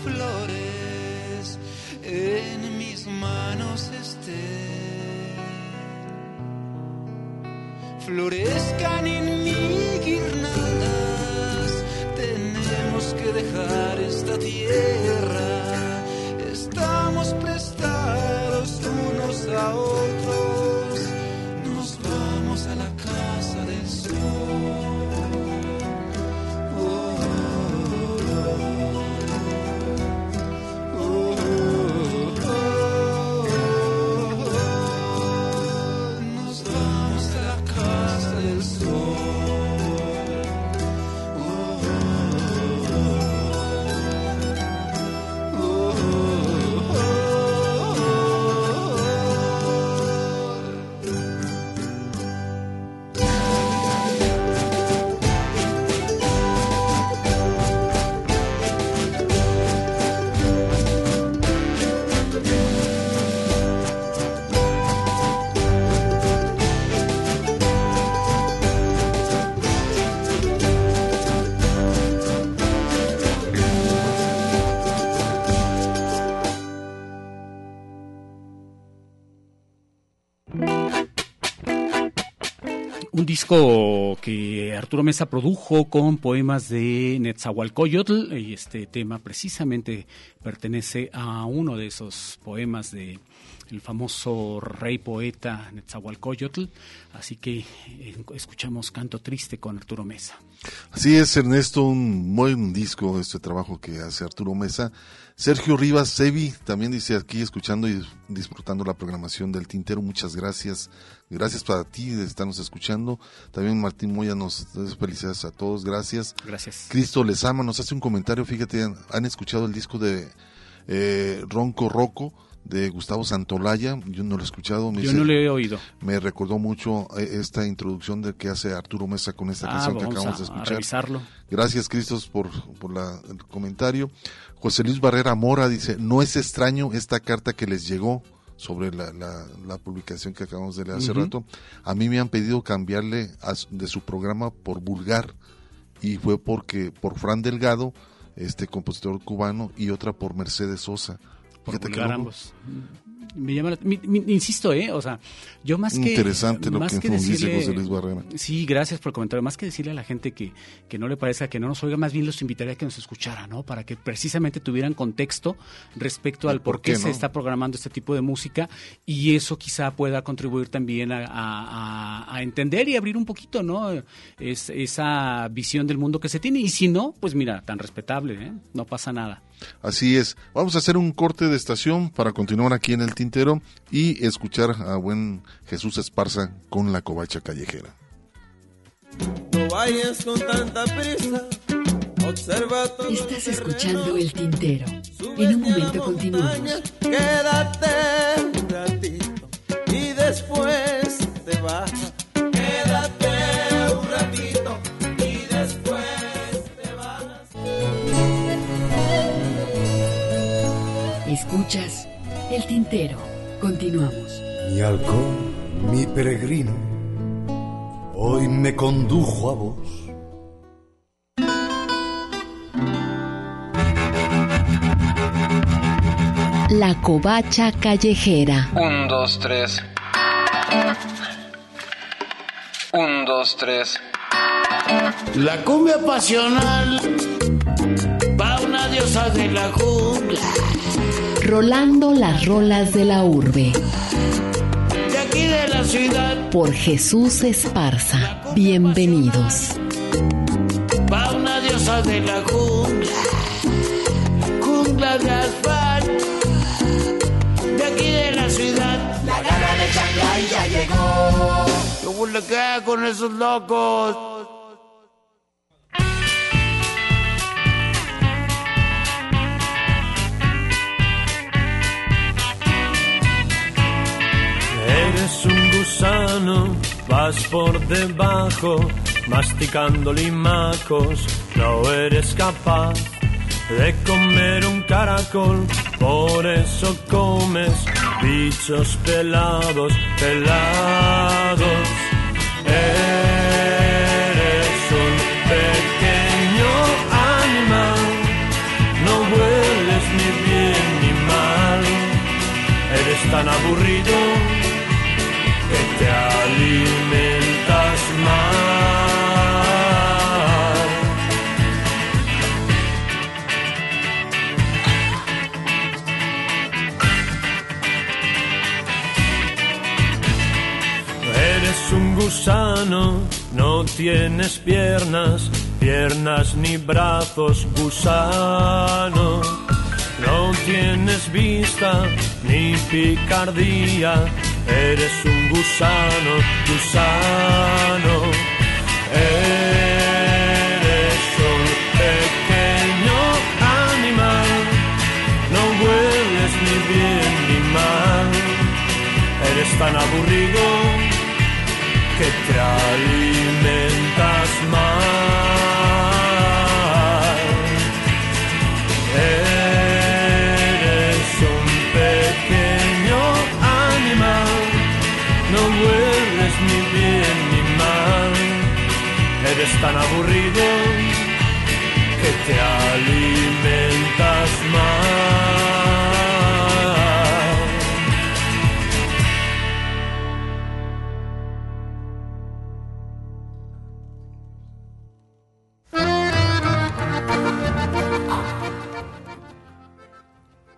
Flores que Arturo Mesa produjo con poemas de Netzahualcoyotl y este tema precisamente pertenece a uno de esos poemas de el famoso rey poeta Netzahualcoyotl, así que eh, escuchamos Canto Triste con Arturo Mesa. Así es, Ernesto, un buen disco este trabajo que hace Arturo Mesa. Sergio Rivas Sevi también dice aquí escuchando y disfrutando la programación del Tintero. Muchas gracias. Gracias para ti de estarnos escuchando. También Martín Moya nos da felicidades a todos. Gracias. Gracias. Cristo les ama. Nos hace un comentario. Fíjate, han, han escuchado el disco de eh, Ronco Roco de Gustavo Santolaya. Yo no lo he escuchado. Me Yo dice- no lo he oído. Me recordó mucho eh, esta introducción de que hace Arturo Mesa con esta Ah, canción que acabamos a- de a escuchar. revisarlo. Gracias, Cristos, por, por la- el comentario. José Luis Barrera Mora dice, no es extraño esta carta que les llegó sobre la, la- la publicación que acabamos de leer hace rato. A mí me han pedido cambiarle a de su programa por vulgar y fue porque por Fran Delgado, este compositor cubano, y otra por Mercedes Sosa. Por vulgar ambos. Me llama la- mi- mi- insisto, ¿eh? O sea, yo más que... Interesante lo más que dice decirle- José Luis Barrera. Sí, gracias por el comentario. Más que decirle a la gente que, que no le parezca que no nos oiga, más bien los invitaría a que nos escuchara, ¿no? Para que precisamente tuvieran contexto respecto al por, por qué, qué, se está programando este tipo de música y eso quizá pueda contribuir también a, a- a- a entender y abrir un poquito, ¿no? Es, esa visión del mundo que se tiene. Y si no, pues mira, tan respetable, ¿eh? No pasa nada. Así es. Vamos a hacer un corte de estación para continuar aquí en el tintero y escuchar a buen Jesús Esparza con la covacha callejera. No vayas con tanta prisa. Observa todo Estás escuchando El Tintero. En un momento continuamos. Quédate El Tintero. Continuamos. Mi halcón, mi peregrino, hoy me condujo a vos. La covacha callejera. Un, dos, tres. Un, dos, tres. La cumbia pasional va una diosa de la jungla. Rolando las rolas de la urbe. De aquí de la ciudad Por Jesús Esparza. Bienvenidos. va una diosa de la jungla. Jungla de asfalto. De aquí de la ciudad. La gana de Shanghái ya llegó. ¿Qué huele qué con esos locos? eres un gusano, vas por debajo, masticando limacos, no eres capaz de comer un caracol, por eso comes bichos pelados, pelados. Eres un pequeño animal, no hueles ni bien ni mal, eres tan aburrido te alimentas. Eres un gusano, no tienes piernas, piernas ni brazos, gusano. No tienes vista ni picardía eres un gusano, gusano. Eres un pequeño animal, no hueles ni bien ni mal, eres tan aburrido que te alimentas Eres tan aburrido que te alimentas.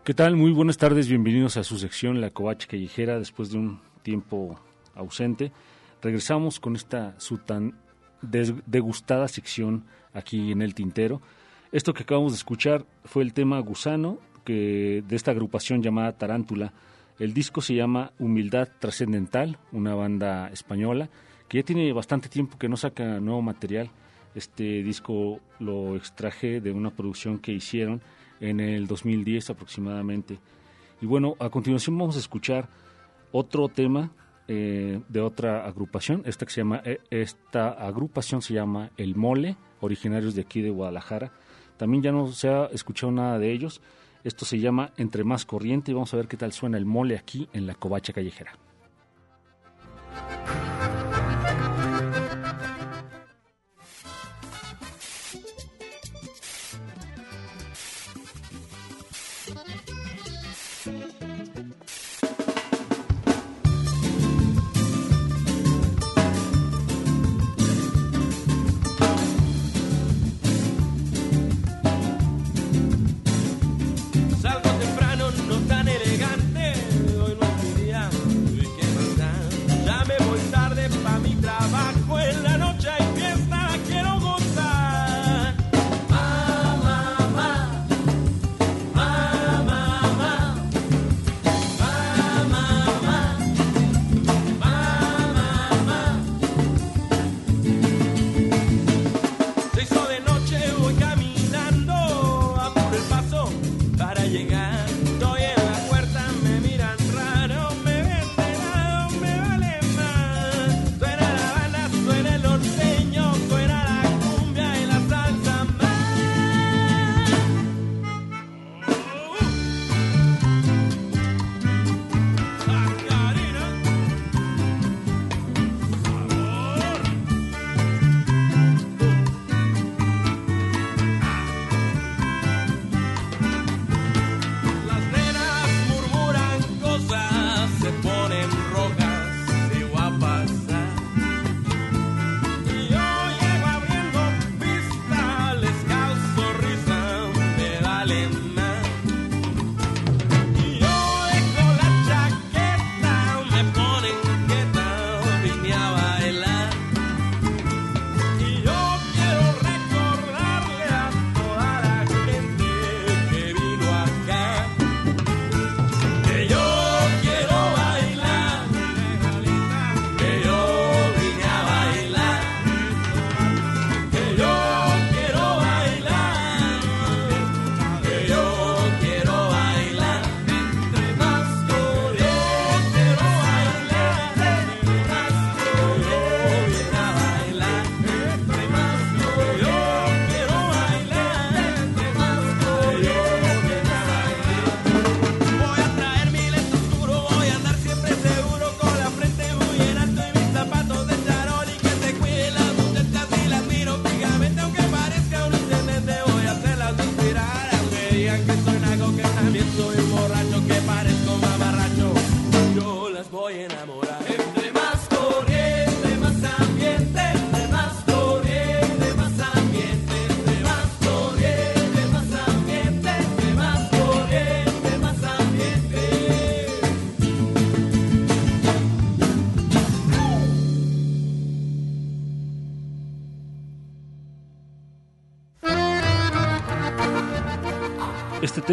¿Qué tal? Muy buenas tardes, bienvenidos a su sección La Covacha Callejera después de un tiempo ausente. Regresamos con esta su tan degustada sección aquí en el Tintero. Esto que acabamos de escuchar fue el tema Gusano que de esta agrupación llamada Tarántula. El disco se llama Humildad Trascendental, una banda española que ya tiene bastante tiempo que no saca nuevo material. Este disco lo extraje de una producción que hicieron en el 2010 aproximadamente. Y bueno, a continuación vamos a escuchar otro tema eh, de otra agrupación. Esta, que se llama, eh, esta agrupación se llama El Mole, originarios de aquí de Guadalajara. También ya no se ha escuchado nada de ellos. Esto se llama Entre Más Corriente y vamos a ver qué tal suena el mole aquí en la Covacha Callejera.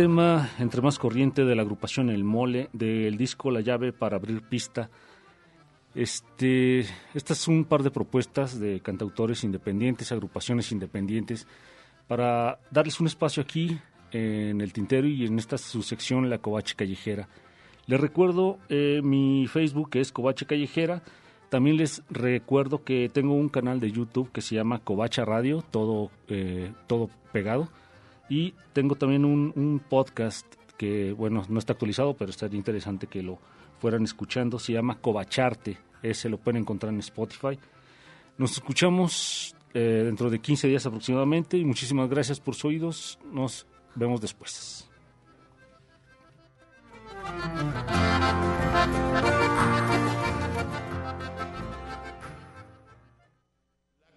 Tema, entre más corriente de la agrupación El Mole, del disco La llave para abrir pista. Este, estas son un par de propuestas de cantautores independientes, agrupaciones independientes, para darles un espacio aquí en el tintero y en esta su sección La Covache Callejera. Les recuerdo eh, mi Facebook que es Covache Callejera. También les recuerdo que tengo un canal de YouTube que se llama Covacha Radio, todo, eh, todo pegado. Y tengo también un, podcast que, bueno, no está actualizado, pero estaría interesante que lo fueran escuchando. Se llama Covacharte. Ese lo pueden encontrar en Spotify. Nos escuchamos eh, dentro de 15 días aproximadamente y muchísimas gracias por sus oídos. Nos vemos después.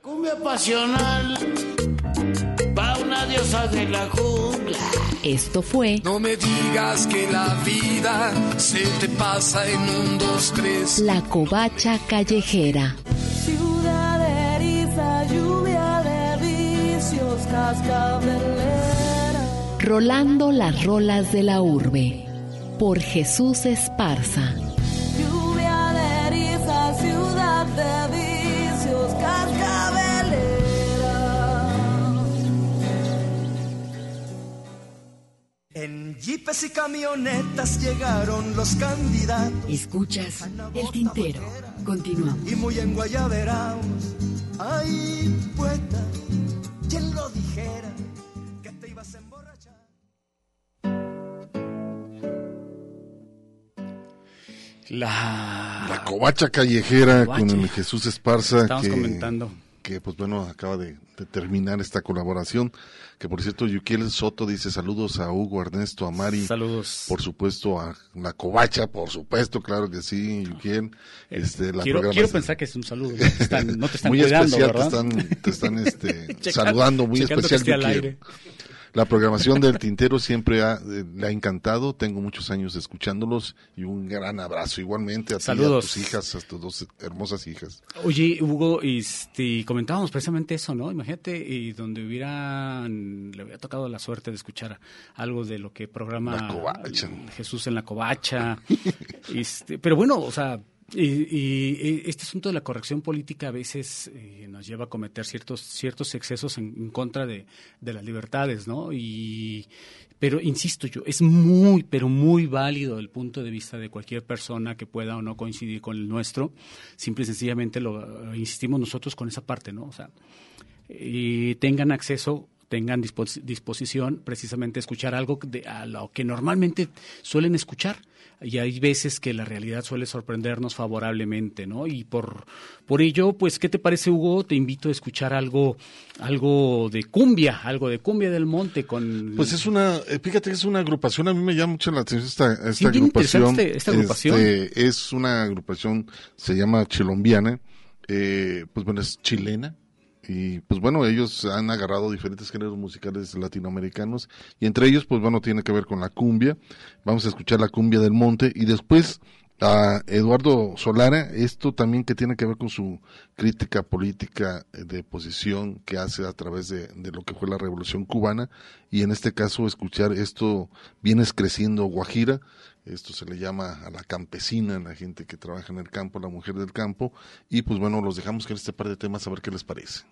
Cumbia pasional diosa de la jungla. Esto fue No me digas que la vida se te pasa en un, dos, tres. La Covacha Callejera. Ciudad de eriza, lluvia de vicios, cascabelera. Rolando las rolas de la urbe. Por Jesús Esparza. En jeepes y camionetas llegaron los candidatos. Escuchas el tintero. Continuamos. Y muy en guayaberaos. Ay, poeta, ¿quién lo dijera? Que te ibas a emborrachar. La, La covacha callejera Covacha. con el Jesús Esparza. Estamos que, comentando. Que, pues bueno, acaba de, de terminar esta colaboración. Que por cierto, Yukiel Soto dice saludos a Hugo, Ernesto, a Mari. Saludos. Por supuesto, a la covacha, por supuesto, claro que sí, Yukiel. Este, la quiero, pensar que es un saludo. No te están, no te están muy cuidando, especial, ¿verdad? te están, te están este, saludando, muy checando especial. aire. La programación del Tintero siempre ha- eh, le ha encantado, tengo muchos años escuchándolos y un gran abrazo igualmente a ti a tus hijas, a tus dos hermosas hijas. Oye, Hugo, este, comentábamos precisamente eso, ¿no? Imagínate, y donde hubieran, le hubiera tocado la suerte de escuchar algo de lo que programa. Jesús en la covacha. este, pero bueno, o sea, y, y- este asunto de la corrección política a veces eh, nos lleva a cometer ciertos, ciertos excesos en, contra de, de las libertades, ¿no? Y, pero insisto yo, es muy, pero muy válido el punto de vista de cualquier persona que pueda o no coincidir con el nuestro. Simple y sencillamente lo insistimos nosotros con esa parte, ¿no? O sea, y tengan acceso, tengan dispos- disposición precisamente a escuchar algo de, a lo que normalmente suelen escuchar. Y hay veces que la realidad suele sorprendernos favorablemente, ¿no? Y por, por ello, pues, ¿qué te parece, Hugo? Te invito a escuchar algo, algo de cumbia, algo de cumbia del monte con... Pues es una, eh, fíjate que es una agrupación, a mí me llama mucho la atención esta, esta Sí, agrupación. este- esta agrupación. Este, es una agrupación, se llama Chilombiana, eh, pues bueno, es chilena. Y pues bueno, ellos han agarrado diferentes géneros musicales latinoamericanos y entre ellos pues bueno tiene que ver con la cumbia. Vamos a escuchar la cumbia del monte y después a Eduardo Solara, esto también que tiene que ver con su crítica política eh, de posición que hace a través de, de lo que fue la revolución cubana y en este caso escuchar esto vienes creciendo Guajira, esto se le llama a la campesina, la gente que trabaja en el campo, la mujer del campo y pues bueno, los dejamos con este par de temas a ver qué les parece.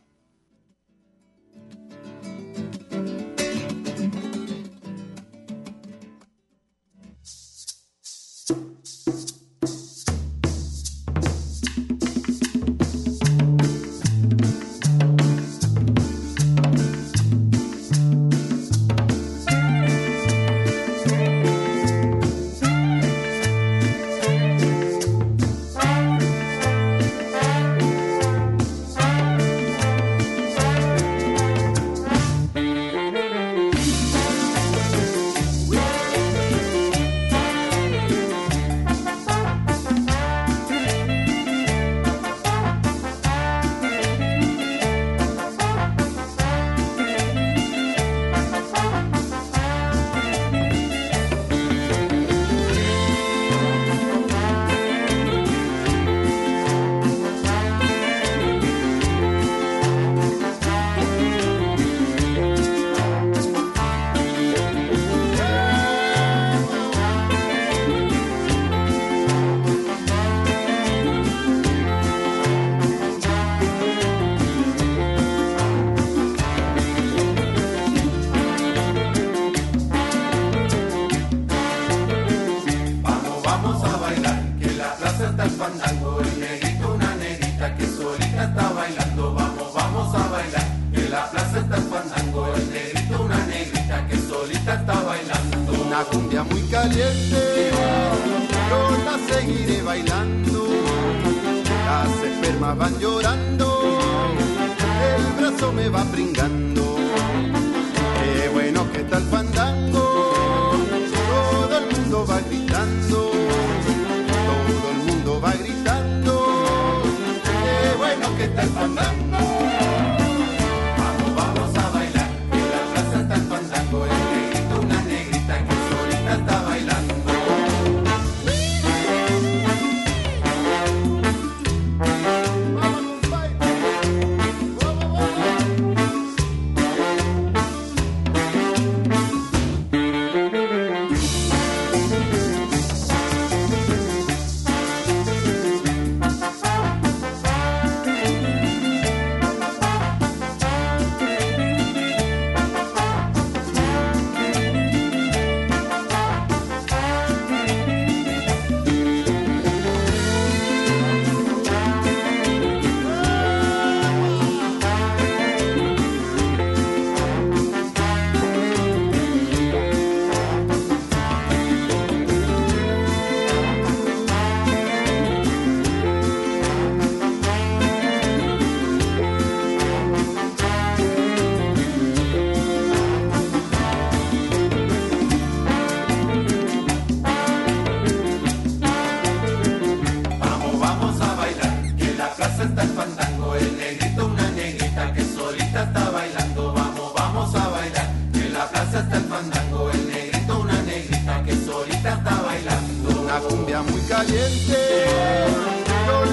caliente,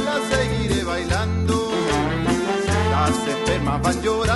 la seguiré bailando. Las enfermas van llorando.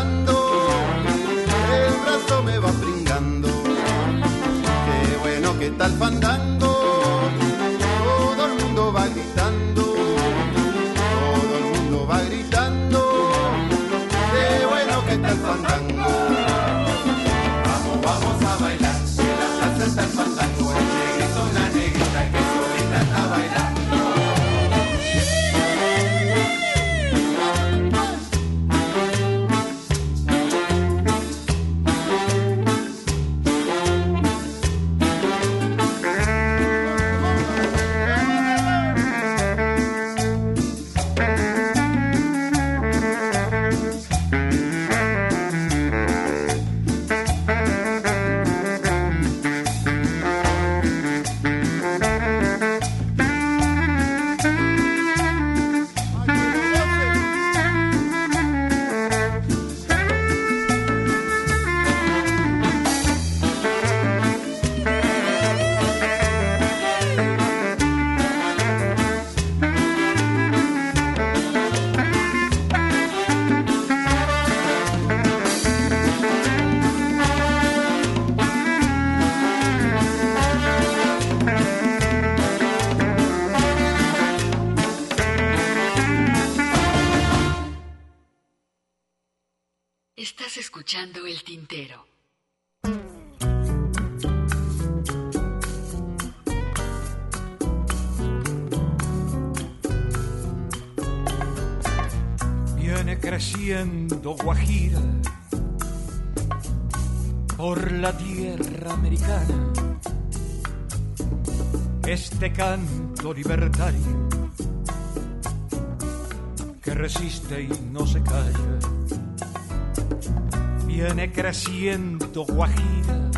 siento guajira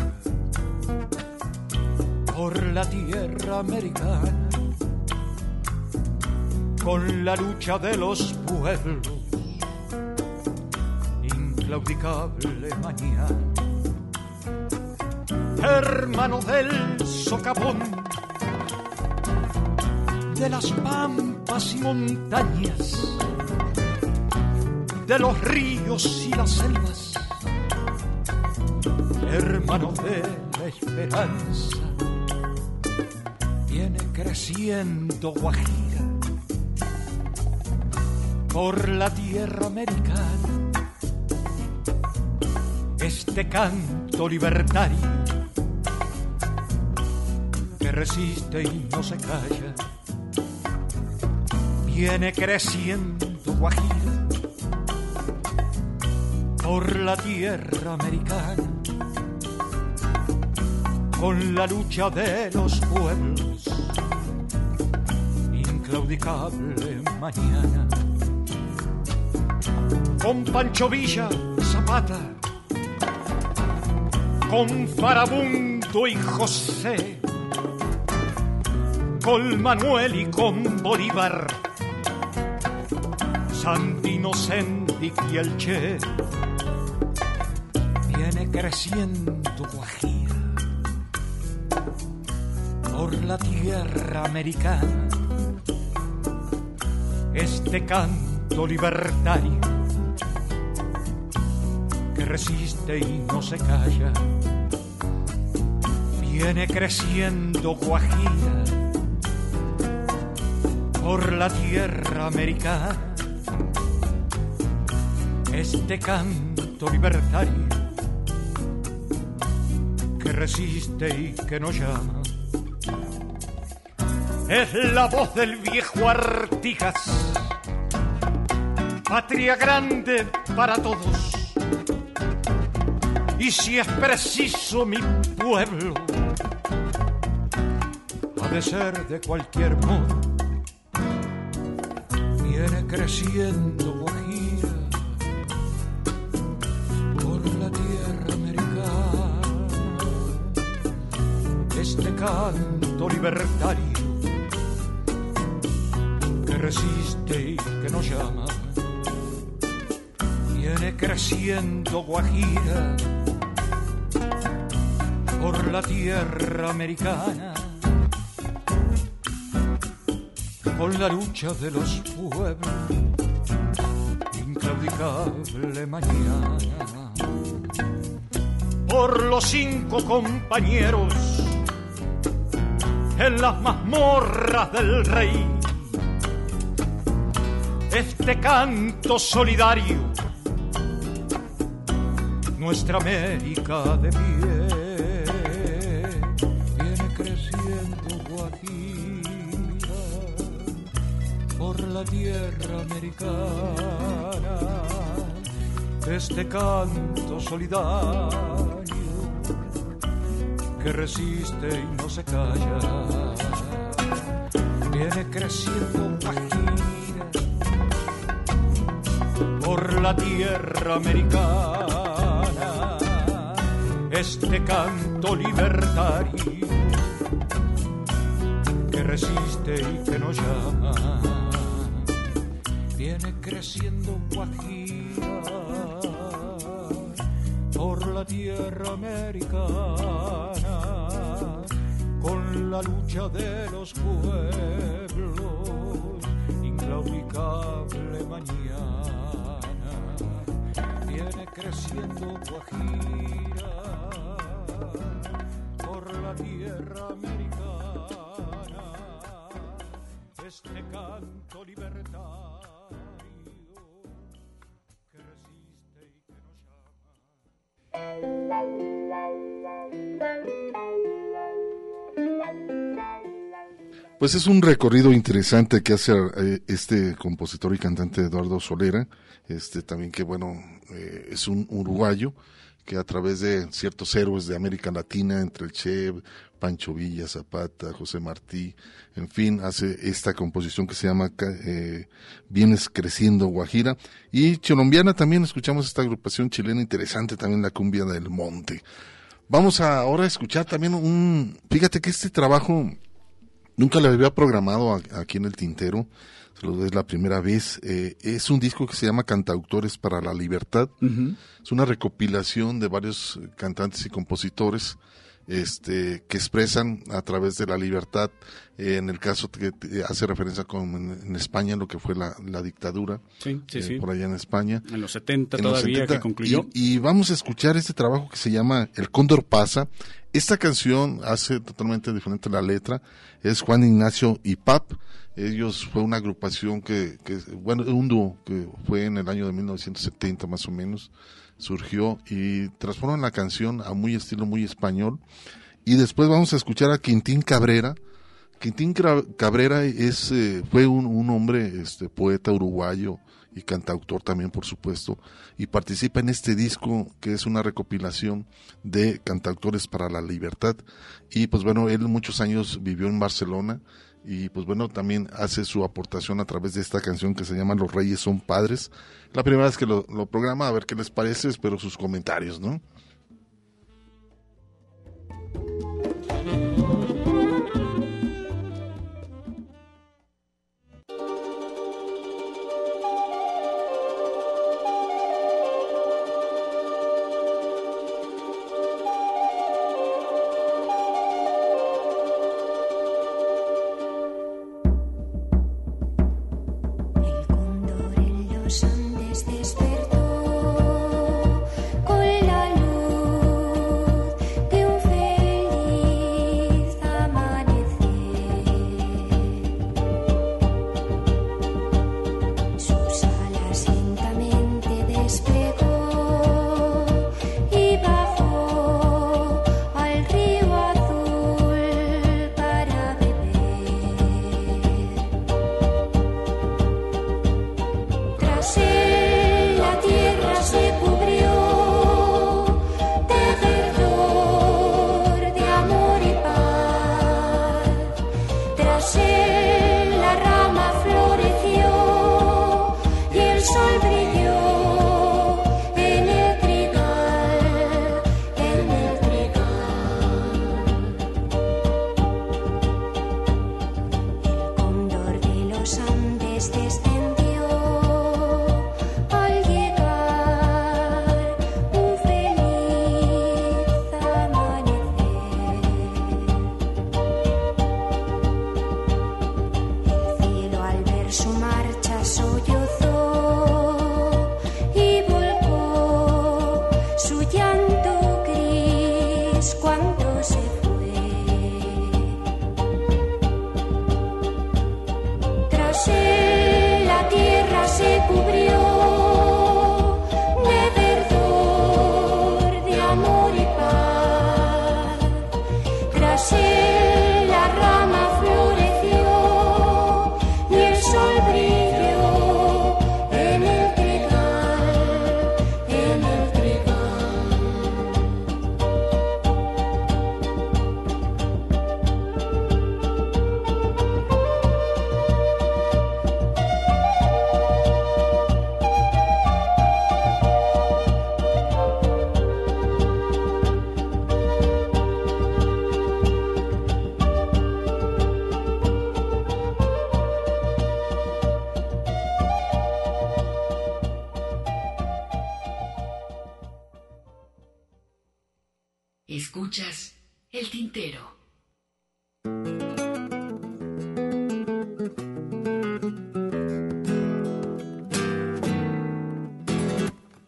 por la tierra americana con la lucha de los pueblos inclaudicable mañana. Hermano del socavón de las pampas y montañas de los ríos y las selvas hermano de la esperanza, viene creciendo Guajira por la tierra americana. Este canto libertario que resiste y no se calla, viene creciendo Guajira por la tierra americana con la lucha de los pueblos. Inclaudicable mañana. Con Pancho Villa, Zapata, con Farabundo y José, con Manuel y con Bolívar, Santino Sendic y el Che, viene creciendo Guají por la tierra americana este canto libertario que resiste y no se calla. Viene creciendo Guajira por la tierra americana. Este canto libertario que resiste y que no llama. Es la voz del viejo Artigas, patria grande para todos. Y si es preciso mi pueblo, ha de ser de cualquier modo. Viene creciendo Guajira por la tierra americana. Este canto libertario que nos llama. Viene creciendo Guajira por la tierra americana con la lucha de los pueblos, inclaudicable mañana. Por los cinco compañeros en las mazmorras del rey este canto solidario, nuestra América de pie, viene creciendo Guajira por la tierra americana. Este canto solidario que resiste y no se calla, viene creciendo Guajira la tierra americana este canto libertario que resiste y que nos llama viene creciendo Guajira por la tierra americana con la lucha de los pueblos inclaudicable creciendo Guajira por la tierra americana. Este canto libertario que resiste y que nos Pues es un recorrido interesante que hace eh, este compositor y cantante Eduardo Solera, este también que bueno, eh, es un uruguayo que a través de ciertos héroes de América Latina, entre el Che, Pancho Villa, Zapata, José Martí, en fin, hace esta composición que se llama eh, Vienes Creciendo Guajira. Y colombiana también escuchamos esta agrupación chilena interesante, también la cumbia del monte. Vamos ahora a escuchar también un, fíjate que este trabajo nunca lo había programado aquí en el tintero, es la primera vez. Eh, es un disco que se llama Cantautores para la Libertad. Es una recopilación de varios cantantes y compositores este, que expresan a través de la libertad, eh, en el caso que eh, hace referencia con, en, en España, lo que fue la, la dictadura, Sí, sí, eh, sí. por allá en España. En los 70 En los todavía 70, que concluyó. Y, y vamos a escuchar este trabajo que se llama El Cóndor pasa. Esta canción hace totalmente diferente la letra. Es Juan Ignacio y Pap. Ellos fue una agrupación que, que bueno, un dúo que fue en el año de 1970 más o menos. Surgió y transforman la canción a muy estilo muy español. Y después vamos a escuchar a Quintín Cabrera. Quintín Cabrera es, eh, fue un, un hombre, este, poeta uruguayo y cantautor también, por supuesto, y participa en este disco que es una recopilación de cantautores para la libertad. Y pues bueno, él muchos años vivió en Barcelona y pues bueno, también hace su aportación a través de esta canción que se llama Los Reyes son Padres. La primera vez que lo, programa, a ver qué les parece, espero sus comentarios, ¿no?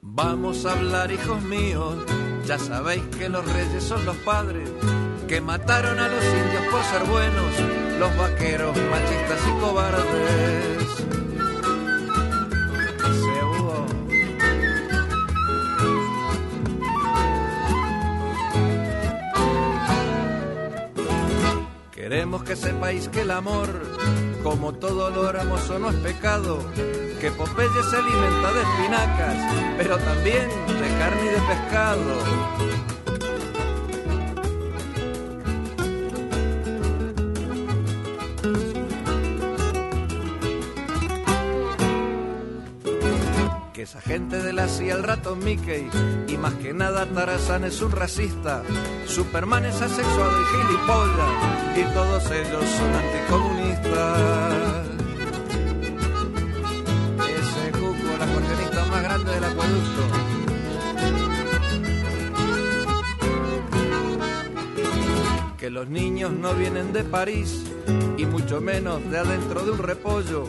Vamos a hablar, hijos míos. Ya sabéis que los reyes son los padres que mataron a los indios por ser buenos, los vaqueros, machistas y cobardes. Que sepáis que el amor, como todo lo hermoso, no es pecado. Que Popeye se alimenta de espinacas, pero también de carne y de pescado. Gente de la CIA, el ratón Mickey, y más que nada Tarzán es un racista, Superman es asexuado y gilipollas, y todos ellos son anticomunistas. Ese cuco, el acordeonista más grande del acueducto. Que los niños no vienen de París, y mucho menos de adentro de un repollo.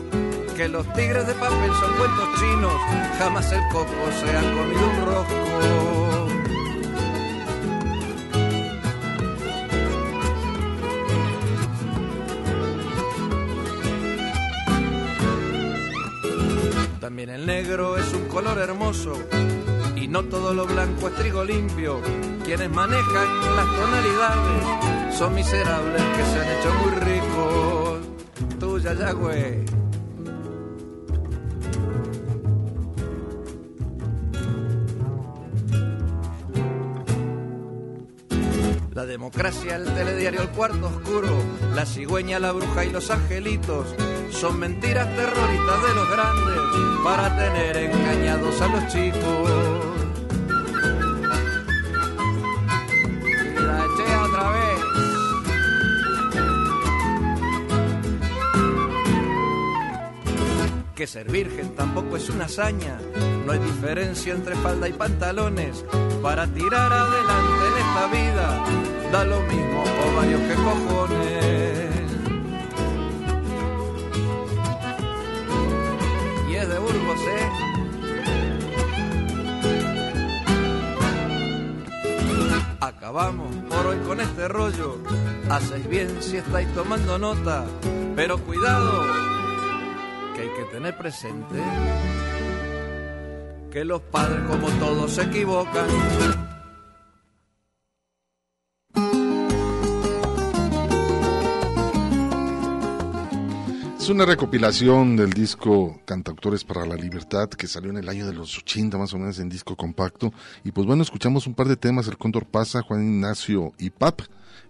Que los tigres de papel son cuentos chinos, jamás el coco se ha comido un rosco. También el negro es un color hermoso y no todo lo blanco es trigo limpio. Quienes manejan las tonalidades son miserables que se han hecho muy ricos. Tuya ya, democracia, el telediario, el cuarto oscuro, la cigüeña, la bruja y los angelitos son mentiras terroristas de los grandes para tener engañados a los chicos. Y la eché otra vez. Que ser virgen tampoco es una hazaña, no hay diferencia entre falda y pantalones. Para tirar adelante esta vida, da lo mismo ovarios que cojones. Y es de Burgos, ¿eh? Acabamos por hoy con este rollo. Hacéis bien si estáis tomando nota, pero cuidado, que hay que tener presente que los padres como todos se equivocan. Una recopilación del disco Cantautores para la Libertad que salió en el año de los 80 más o menos en disco compacto. Y pues bueno, escuchamos un par de temas, El Cóndor Pasa, Juan Ignacio y Pap,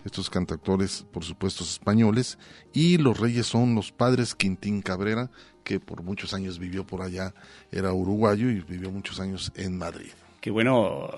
estos cantautores por supuesto españoles. Y los reyes son los padres Quintín Cabrera, que por muchos años vivió por allá, era uruguayo y vivió muchos años en Madrid que bueno,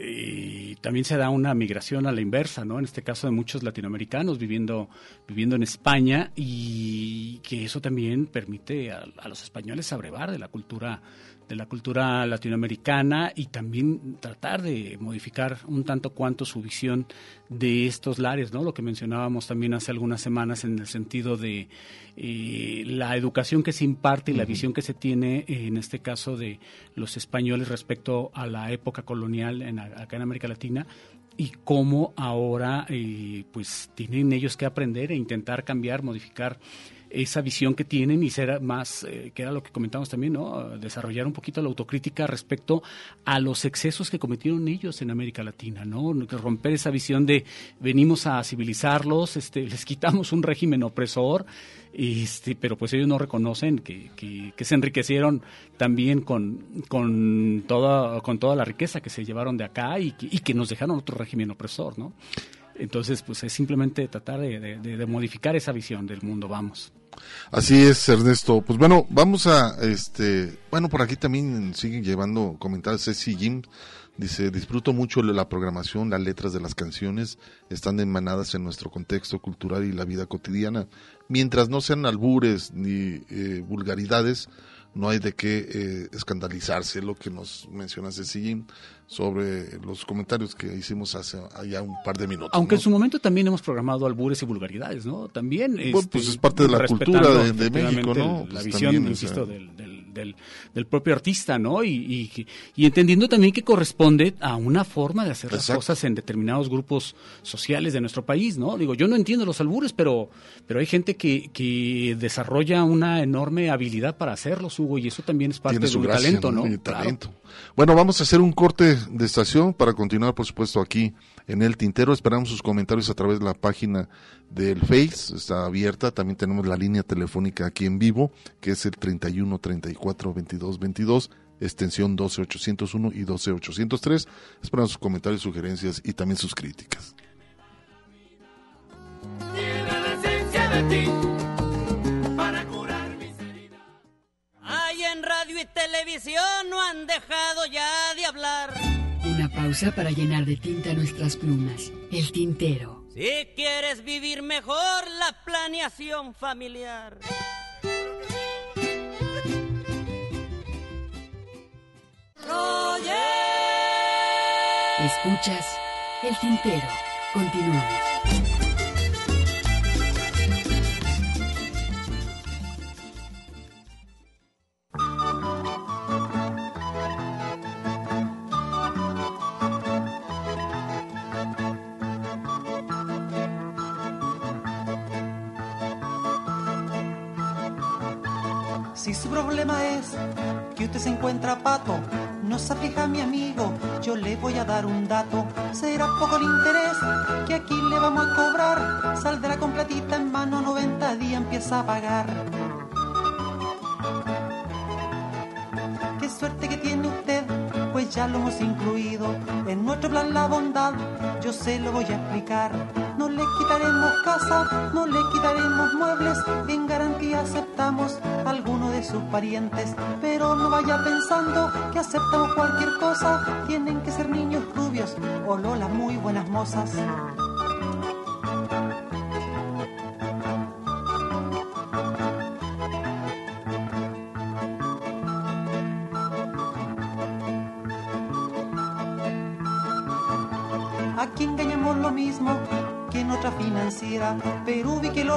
y también se da una migración a la inversa, ¿no? En este caso de muchos latinoamericanos viviendo, viviendo en España y que eso también permite a, a los españoles abrevar de la cultura de la cultura latinoamericana y también tratar de modificar un tanto cuanto su visión de estos lares, ¿no? Lo que mencionábamos también hace algunas semanas en el sentido de eh, la educación que se imparte y la visión que se tiene, eh, en este caso de los españoles respecto a la época colonial en, acá en América Latina y cómo ahora eh, pues tienen ellos que aprender e intentar cambiar, modificar esa visión que tienen y ser más, eh, que era lo que comentamos también, ¿no? Desarrollar un poquito la autocrítica respecto a los excesos que cometieron ellos en América Latina, ¿no? Romper esa visión de venimos a civilizarlos, este, les quitamos un régimen opresor, este, pero pues ellos no reconocen que, que, se enriquecieron también con, con, toda, con toda la riqueza que se llevaron de acá y que, que nos dejaron otro régimen opresor, ¿no? Entonces, pues es simplemente tratar de, de, de, modificar esa visión del mundo, vamos. Así es, Ernesto. Pues bueno, vamos a, este, bueno, por aquí también siguen llevando comentarios Ceci Jim. Dice, disfruto mucho la programación, las letras de las canciones están emanadas en nuestro contexto cultural y la vida cotidiana. Mientras no sean albures ni eh, vulgaridades, no hay de qué eh, escandalizarse, lo que nos menciona Ceci sobre los comentarios que hicimos hace ya un par de minutos. Aunque en su momento también hemos programado albures y vulgaridades, ¿no? También pues este, es parte de la cultura de, de México, ¿no? La Pues visión, también, o insisto, sea, del, del, del, del propio artista, ¿no? Y, y, y entendiendo también que corresponde a una forma de hacer las cosas en determinados grupos sociales de nuestro país, ¿no? Digo, yo no entiendo los albures, pero, pero hay gente que, que desarrolla una enorme habilidad para hacerlos, Hugo, y eso también es parte de su un gracia, talento, ¿no? Y Claro. talento. Bueno, vamos a hacer un corte de estación para continuar, por supuesto, aquí en el tintero. Esperamos sus comentarios a través de la página del Face, está abierta. También tenemos la línea telefónica aquí en vivo, que es el 31 34 22 22, extensión 12 801 y 12 803. Esperamos sus comentarios, sugerencias y también sus críticas. Ay, en radio y televisión no han dejado ya de hablar. Una pausa para llenar de tinta nuestras plumas. El tintero. Si quieres vivir mejor la planeación familiar. Escuchas el tintero. Continuamos. Si su problema es que usted se encuentra pato, no se aflija mi amigo, yo le voy a dar un dato. Será poco el interés que aquí le vamos a cobrar. Saldrá con platita en mano, 90 días empieza a pagar. Qué suerte que tiene usted, ya lo hemos incluido en nuestro plan la bondad, yo se lo voy a explicar. No le quitaremos casa, no le quitaremos muebles, en garantía aceptamos a alguno de sus parientes. Pero no vaya pensando que aceptamos cualquier cosa, tienen que ser niños rubios o lolas muy buenas mozas.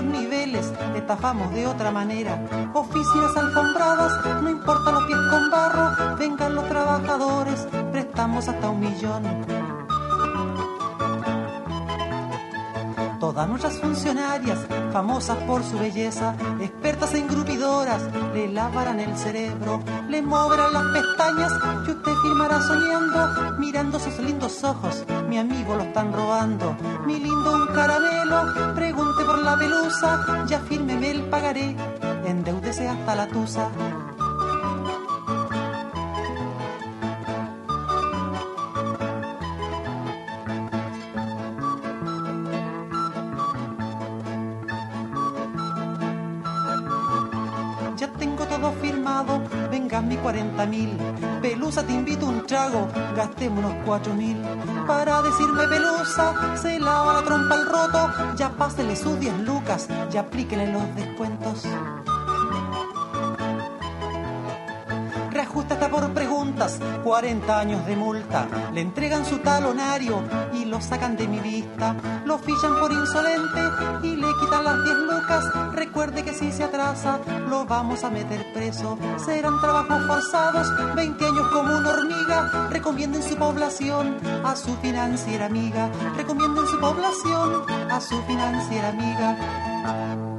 Niveles, estafamos de otra manera. Oficinas alfombradas, no importa los pies con barro, vengan los trabajadores, prestamos hasta un millón. Todas nuestras funcionarias, famosas por su belleza, expertas en grupidoras, le lavarán el cerebro, le moverán las pestañas y usted firmará soñando, mirando sus lindos ojos. Mi amigo lo están robando, mi lindo un caramelo, pregunte por la pelusa, ya fírmeme el pagaré, endeúdese hasta la tusa. 40 mil. Pelusa, te invito un trago, gastémonos cuatro mil. Para decirme Pelusa, se lava la trompa al roto. Ya pásele sus 10 lucas, ya aplíquele los descuentos. Reajusta está por preguntas, 40 años de multa. Le entregan su talonario y lo sacan de mi vista. Lo fichan por insolente y le quitan las 10 lucas. Recuerde que si se atrasa, lo vamos a meter preso. Serán trabajos forzados, 20 años como una hormiga. Recomienden su población a su financiera amiga. Recomienden su población a su financiera amiga.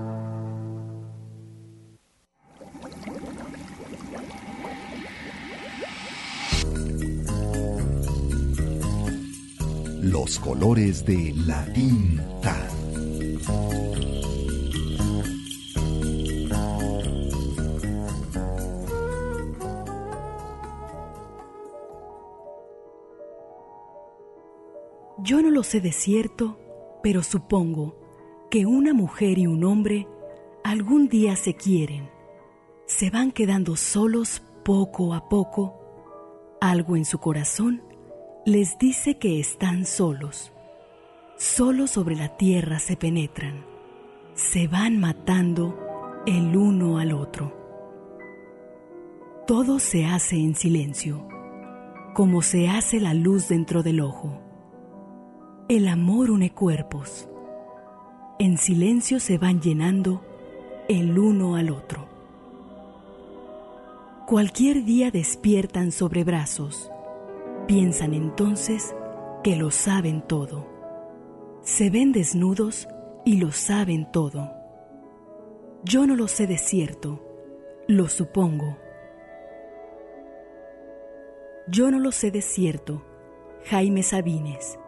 Los colores de la tinta. Yo no lo sé de cierto, pero supongo que una mujer y un hombre algún día se quieren. Se van quedando solos poco a poco. Algo en su corazón les dice que están solos. Solo sobre la tierra se penetran. Se van matando el uno al otro. Todo se hace en silencio, como se hace la luz dentro del ojo. El amor une cuerpos. En silencio se van llenando el uno al otro. Cualquier día despiertan sobre brazos. Piensan entonces que lo saben todo. Se ven desnudos y lo saben todo. Yo no lo sé de cierto, lo supongo. Yo no lo sé de cierto, Jaime Sabines.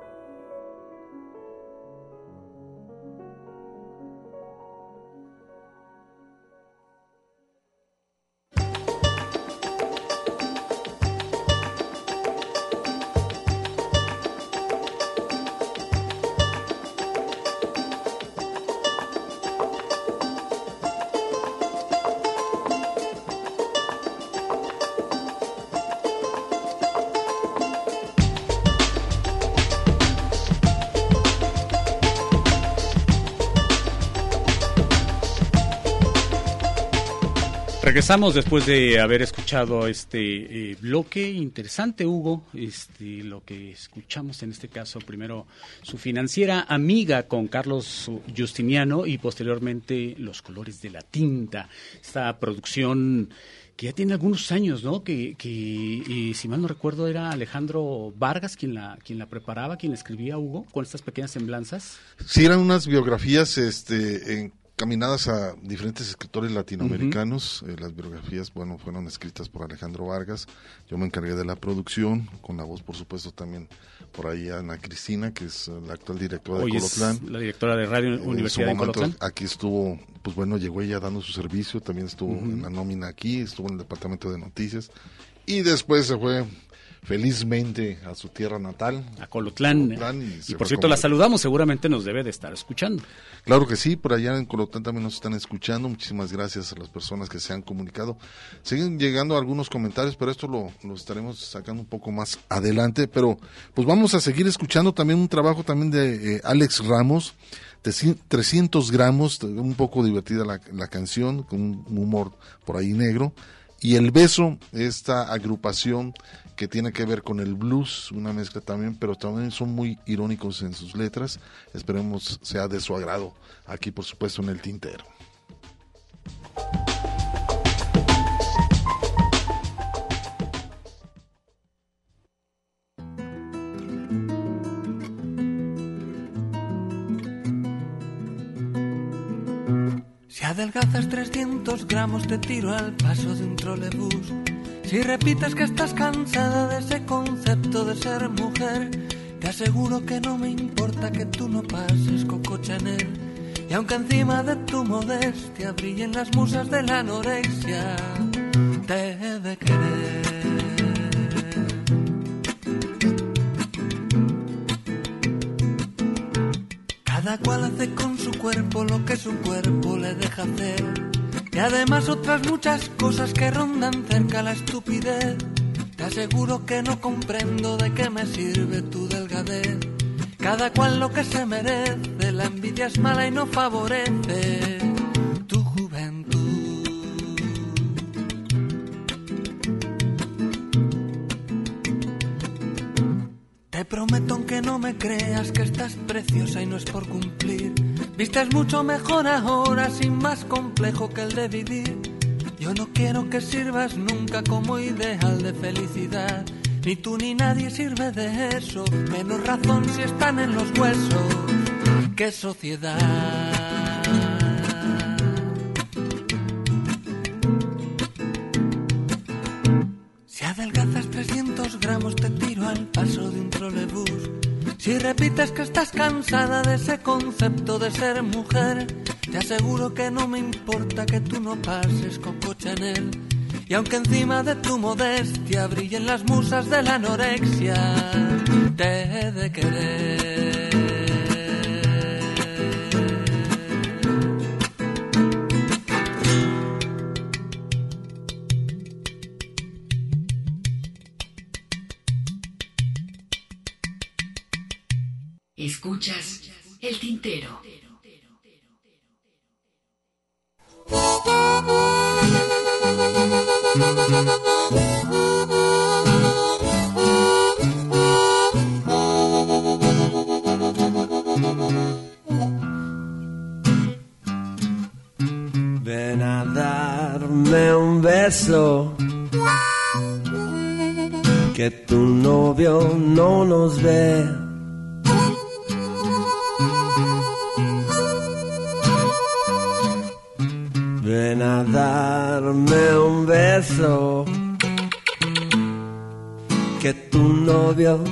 Regresamos después de haber escuchado este eh, bloque interesante, Hugo. Este, lo que escuchamos en este caso, primero su financiera amiga con Carlos Justiniano y posteriormente Los colores de la tinta. Esta producción que ya tiene algunos años, ¿no? Que, que eh, si mal no recuerdo era Alejandro Vargas quien la quien la preparaba, quien la escribía Hugo con estas pequeñas semblanzas. Sí, eran unas biografías este, en caminadas a diferentes escritores latinoamericanos. Eh, las biografías, bueno, fueron escritas por Alejandro Vargas. Yo me encargué de la producción, con la voz, por supuesto, también por ahí Ana Cristina, que es la actual directora Hoy de Colotlán. la directora de Radio En su Universidad de momento, Colotlán. Aquí estuvo, pues bueno, llegó ella dando su servicio, también estuvo en la nómina aquí, estuvo en el departamento de noticias y después se fue felizmente a su tierra natal. A Colotlán. Colotlán, y, se por cierto, la saludamos, seguramente nos debe de estar escuchando. Claro que sí, por allá en Colotlán también nos están escuchando. Muchísimas gracias a las personas que se han comunicado. Siguen llegando algunos comentarios, pero esto lo, lo estaremos sacando un poco más adelante. Pero pues vamos a seguir escuchando también un trabajo también de eh, Alex Ramos, de cien- 300 gramos, un poco divertida la, la canción, con un humor por ahí negro. Y El Beso, esta agrupación que tiene que ver con el blues, una mezcla también, pero también son muy irónicos en sus letras. Esperemos sea de su agrado aquí, por supuesto, en el tintero. Si adelgazas 300 gramos te tiro al paso de un trolebús. Si repites que estás cansada de ese concepto de ser mujer, te aseguro que no me importa que tú no pases Coco Chanel. Y aunque encima de tu modestia brillen las musas de la anorexia, te he de querer. Cada cual hace con su cuerpo lo que su cuerpo le deja hacer. Y además otras muchas cosas que rondan cerca la estupidez. Te aseguro que no comprendo de qué me sirve tu delgadez. Cada cual lo que se merece, la envidia es mala y no favorece tu juventud. Te prometo aunque no me creas que estás preciosa y no es por cumplir. Vistes mucho mejor ahora, sin más complejo que el de vivir. Yo no quiero que sirvas nunca como ideal de felicidad. Ni tú ni nadie sirve de eso. Menos razón si están en los huesos. ¡Qué sociedad! 300 gramos te tiro al paso de un trolebús. Si repites que estás cansada de ese concepto de ser mujer, te aseguro que no me importa que tú no pases Coco Chanel. Y aunque encima de tu modestia brillen las musas de la anorexia, te he de querer. El tintero. Ven a darme un beso. Que tu novio no nos ve. Ven a darme un beso. Que tu novio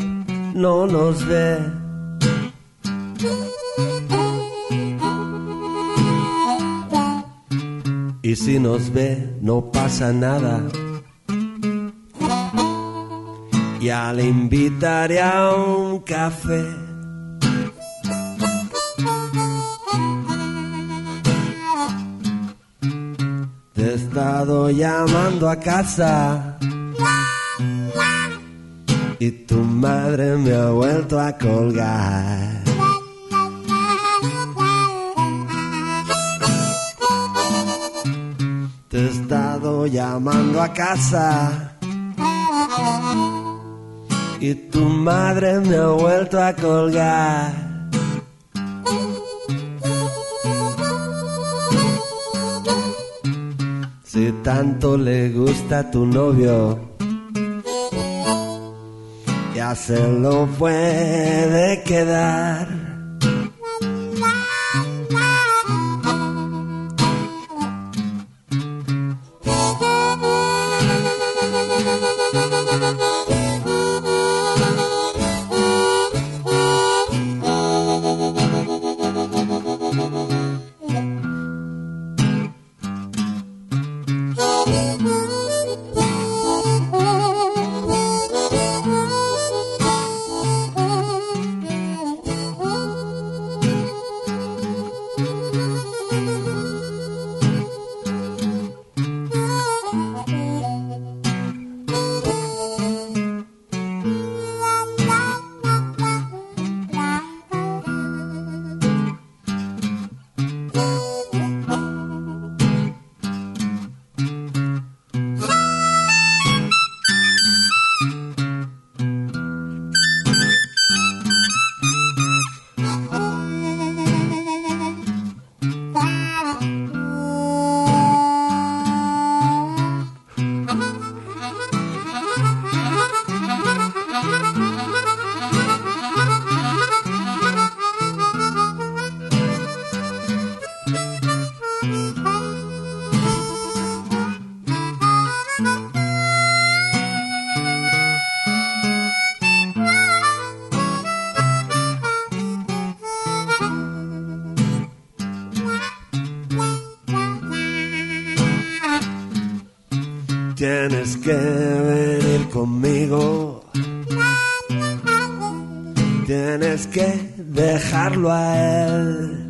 no nos ve. Y si nos ve, no pasa nada. Ya le invitaré a un café. He estado llamando a casa. Y tu madre me ha vuelto a colgar. Te he estado llamando a casa. Y tu madre me ha vuelto a colgar. Si tanto le gusta a tu novio, ya se lo puede quedar. Que venir conmigo. Tienes que dejarlo a él.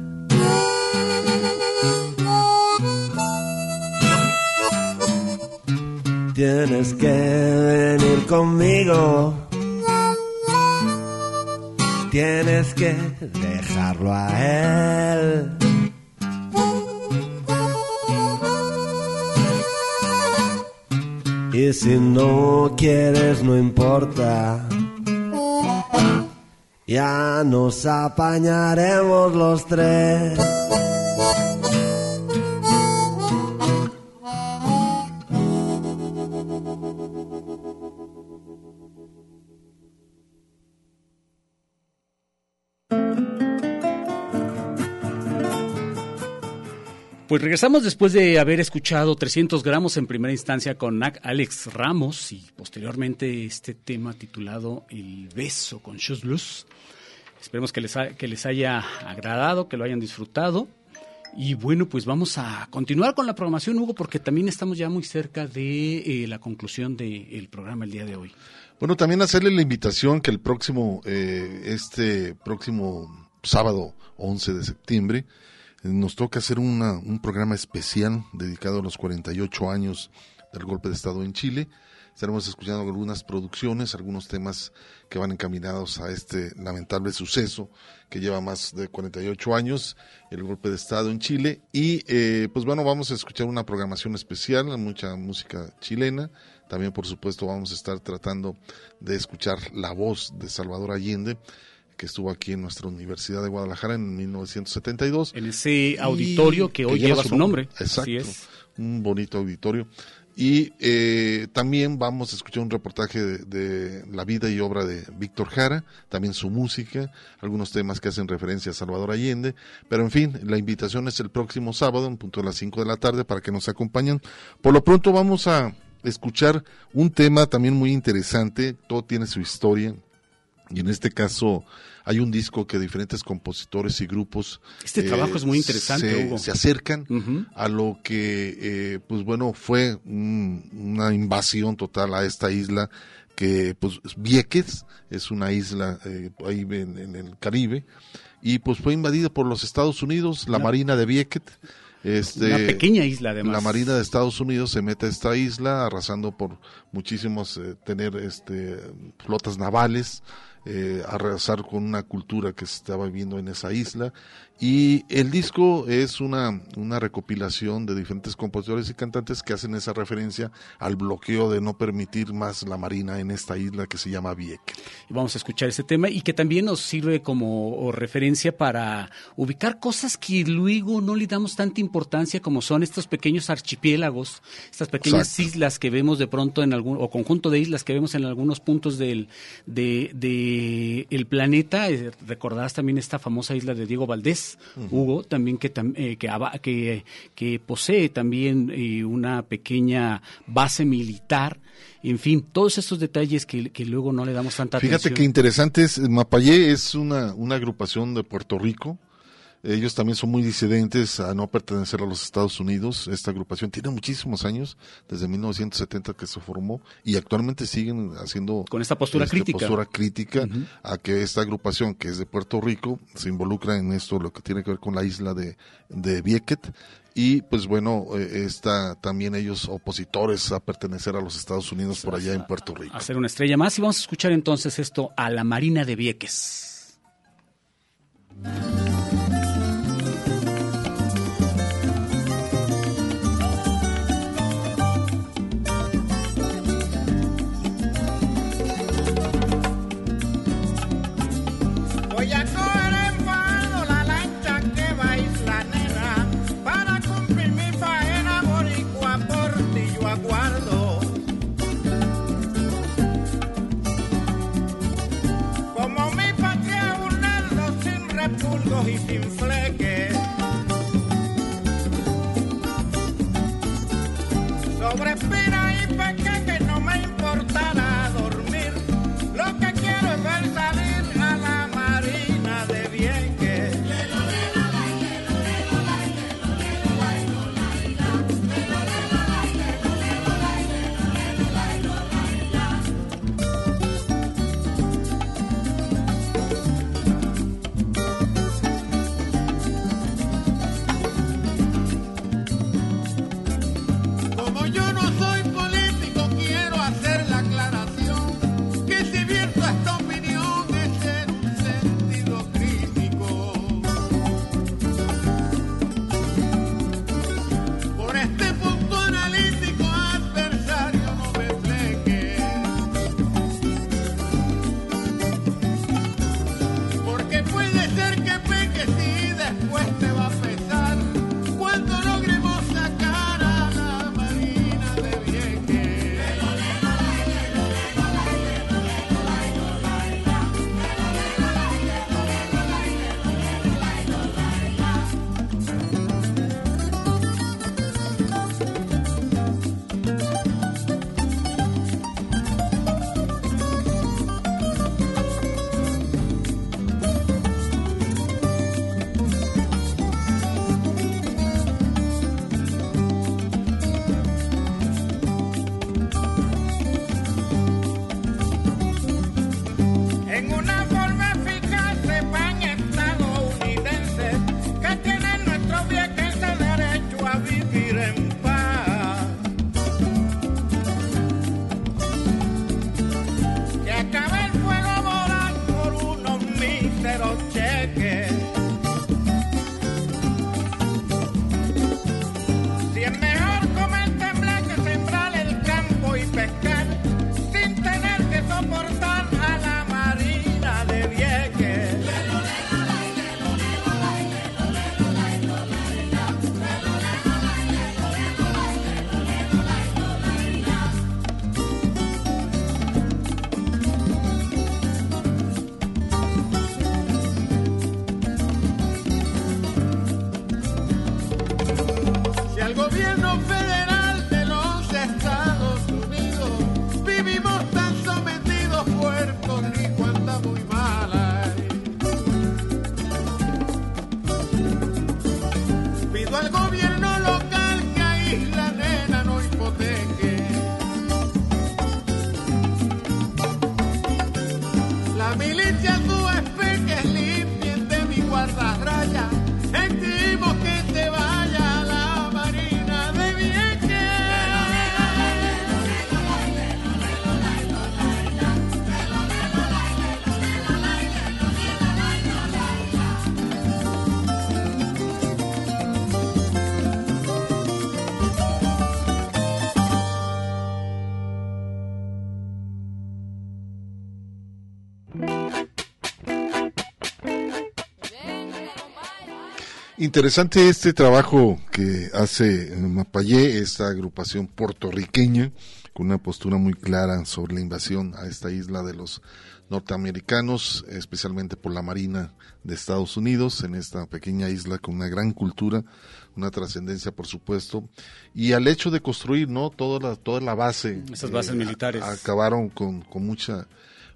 Tienes que venir conmigo. Tienes que dejarlo a él. Si no quieres, no importa. Ya nos apañaremos los tres. Pues regresamos después de haber escuchado 300 gramos en primera instancia con Alex Ramos y posteriormente este tema titulado El beso con Blues. Esperemos que les, que les haya agradado, que lo hayan disfrutado. Y bueno, pues vamos a continuar con la programación, Hugo, porque también estamos ya muy cerca de eh, la conclusión del programa el día de hoy. Bueno, también hacerle la invitación que el próximo, eh, este próximo sábado 11 de septiembre, nos toca hacer una, un programa especial dedicado a los 48 años del golpe de Estado en Chile. Estaremos escuchando algunas producciones, algunos temas que van encaminados a este lamentable suceso que lleva más de 48 años, el golpe de Estado en Chile. Y eh, pues bueno, vamos a escuchar una programación especial, mucha música chilena. También, por supuesto, vamos a estar tratando de escuchar la voz de Salvador Allende que estuvo aquí en nuestra Universidad de Guadalajara en 1972. En ese auditorio que hoy lleva, su nombre. Exacto. Un bonito auditorio. Y eh, también vamos a escuchar un reportaje de, la vida y obra de Víctor Jara, también su música, algunos temas que hacen referencia a Salvador Allende. Pero en fin, la invitación es el próximo sábado, en punto de las 5 de la tarde, para que nos acompañen. Por lo pronto vamos a escuchar un tema también muy interesante, todo tiene su historia. Y en este caso hay un disco que diferentes compositores y grupos este trabajo es muy interesante se, Hugo. se acercan a lo que eh, pues bueno fue una invasión total a esta isla que pues Vieques es una isla eh, ahí en, el Caribe y pues fue invadida por los Estados Unidos la, marina de Vieques este, una pequeña isla además. La Marina de Estados Unidos se mete a esta isla arrasando por muchísimos eh, tener este flotas navales eh, arrasar con una cultura que se estaba viviendo en esa isla. Y el disco es una, una recopilación de diferentes compositores y cantantes que hacen esa referencia al bloqueo de no permitir más la marina en esta isla que se llama Vieques. Vamos a escuchar ese tema y que también nos sirve como referencia para ubicar cosas que luego no le damos tanta importancia como son estos pequeños archipiélagos, estas pequeñas islas que vemos de pronto en algún, o conjunto de islas que vemos en algunos puntos del, de eh, el planeta. Eh, recordarás también esta famosa isla de Diego Valdés, Hugo, también que, eh, que, que, posee también una pequeña base militar. En fin, todos estos detalles que, luego no le damos tanta atención. Fíjate que interesante es, Mapayé es una, una agrupación de Puerto Rico, ellos también son muy disidentes a no pertenecer a los Estados Unidos. Esta agrupación tiene muchísimos años, desde 1970 que se formó y actualmente siguen haciendo con esta postura crítica, postura crítica a que esta agrupación que es de Puerto Rico se involucra en esto, lo que tiene que ver con la isla de, de Vieques y pues bueno, eh, está también ellos opositores a pertenecer a los Estados Unidos por allá en Puerto Rico. Hacer una estrella más y vamos a escuchar entonces esto a la Marina de Vieques. he been flagged. Interesante este trabajo que hace Mapayé, esta agrupación puertorriqueña, con una postura muy clara sobre la invasión a esta isla de los norteamericanos, especialmente por la Marina de Estados Unidos, en esta pequeña isla con una gran cultura, una trascendencia, por supuesto, y al hecho de construir, ¿no? Toda la, toda la base. Esas bases militares. Acabaron con, con mucha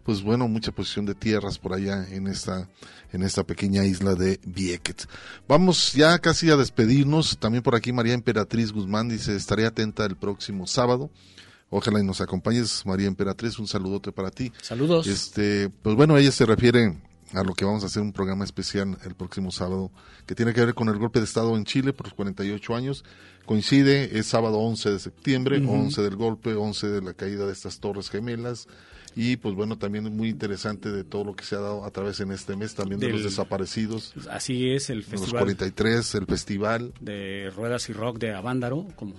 pues bueno, mucha posición de tierras por allá en esta, en esta pequeña isla de Vieques. Vamos ya casi a despedirnos. También por aquí María Emperatriz Guzmán dice, estaré atenta el próximo sábado. Ojalá y nos acompañes, María Emperatriz, un saludote para ti. Saludos. Este, pues bueno, ella se refiere a lo que vamos a hacer un programa especial el próximo sábado que tiene que ver con el golpe de Estado en Chile por los 48 años. Coincide, es sábado 11 de septiembre, Ujú. 11 del golpe, 11 de la caída de estas torres gemelas. Y pues bueno, también es muy interesante de todo lo que se ha dado a través en este mes, también de Del- los desaparecidos. Así es, el Los festival 43, el festival. de Ruedas y Rock de Avándaro, como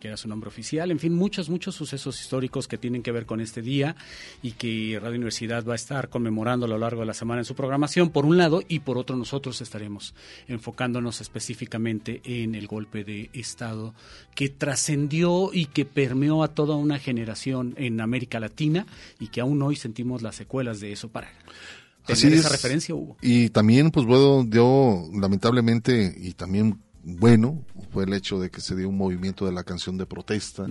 que era su nombre oficial. En fin, muchos, muchos sucesos históricos que tienen que ver con este día y que Radio Universidad va a estar conmemorando a lo largo de la semana en su programación, por un lado, y por otro nosotros estaremos enfocándonos específicamente en el golpe de Estado que trascendió y que permeó a toda una generación en América Latina y que aún hoy sentimos las secuelas de eso para Así tener esa es. referencia, Hugo. Y también, pues bueno, dio lamentablemente, y también bueno, fue el hecho de que se dio un movimiento de la canción de protesta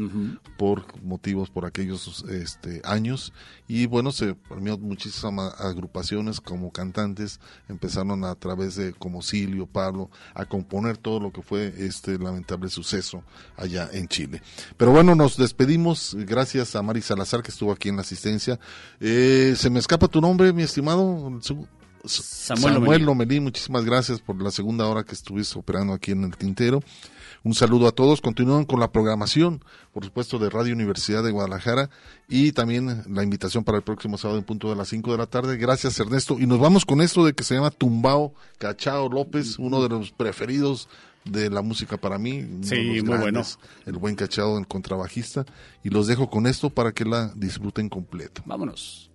por motivos por aquellos este, años. Y bueno, se premió muchísimas agrupaciones como cantantes, empezaron a, través de como Silvio, Pablo, a componer todo lo que fue este lamentable suceso allá en Chile. Pero bueno, nos despedimos. Gracias a Mari Salazar que estuvo aquí en la asistencia. Eh, se me escapa tu nombre, mi estimado. Samuel Samuel Lomelí. Muchísimas gracias por la segunda hora que estuviste operando aquí en el Tintero. Un saludo a todos. Continúan con la programación, por supuesto, de Radio Universidad de Guadalajara y también la invitación para el próximo sábado en punto de las 5 de la tarde. Gracias, Ernesto. Y nos vamos con esto de que se llama Tumbao Cachao López, uno de los preferidos de la música para mí. Sí, muy grandes, El buen Cachao, el contrabajista. Y los dejo con esto para que la disfruten completo. Vámonos.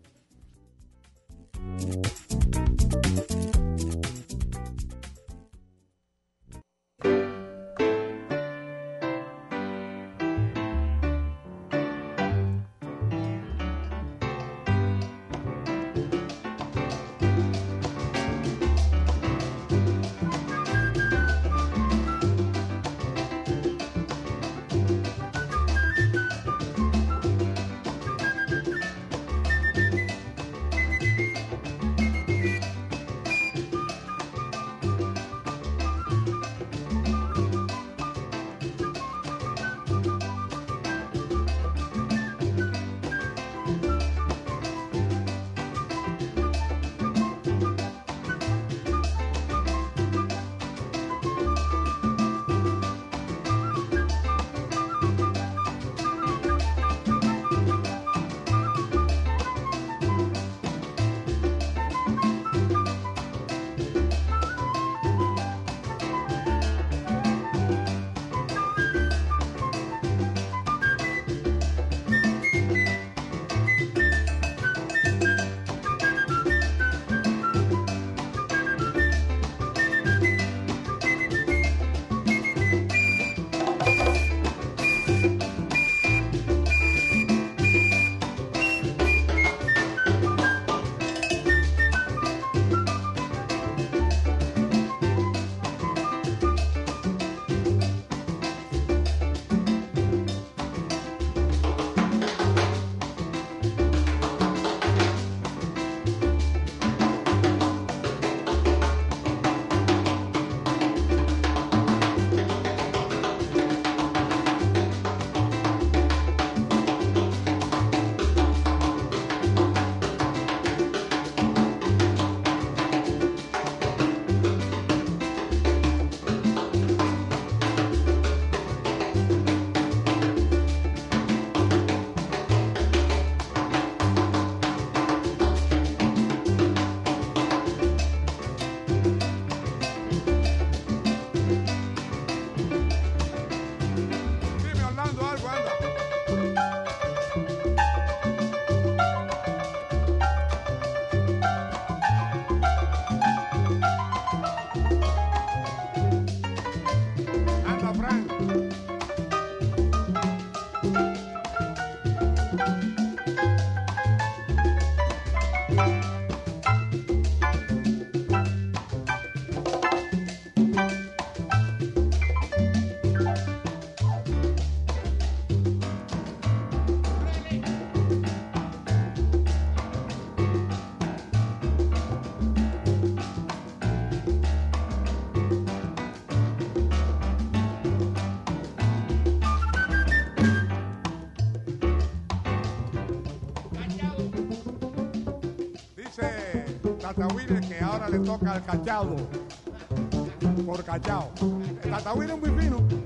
Que ahora le toca al cachado. Por cachao. El Tatahuine es muy fino.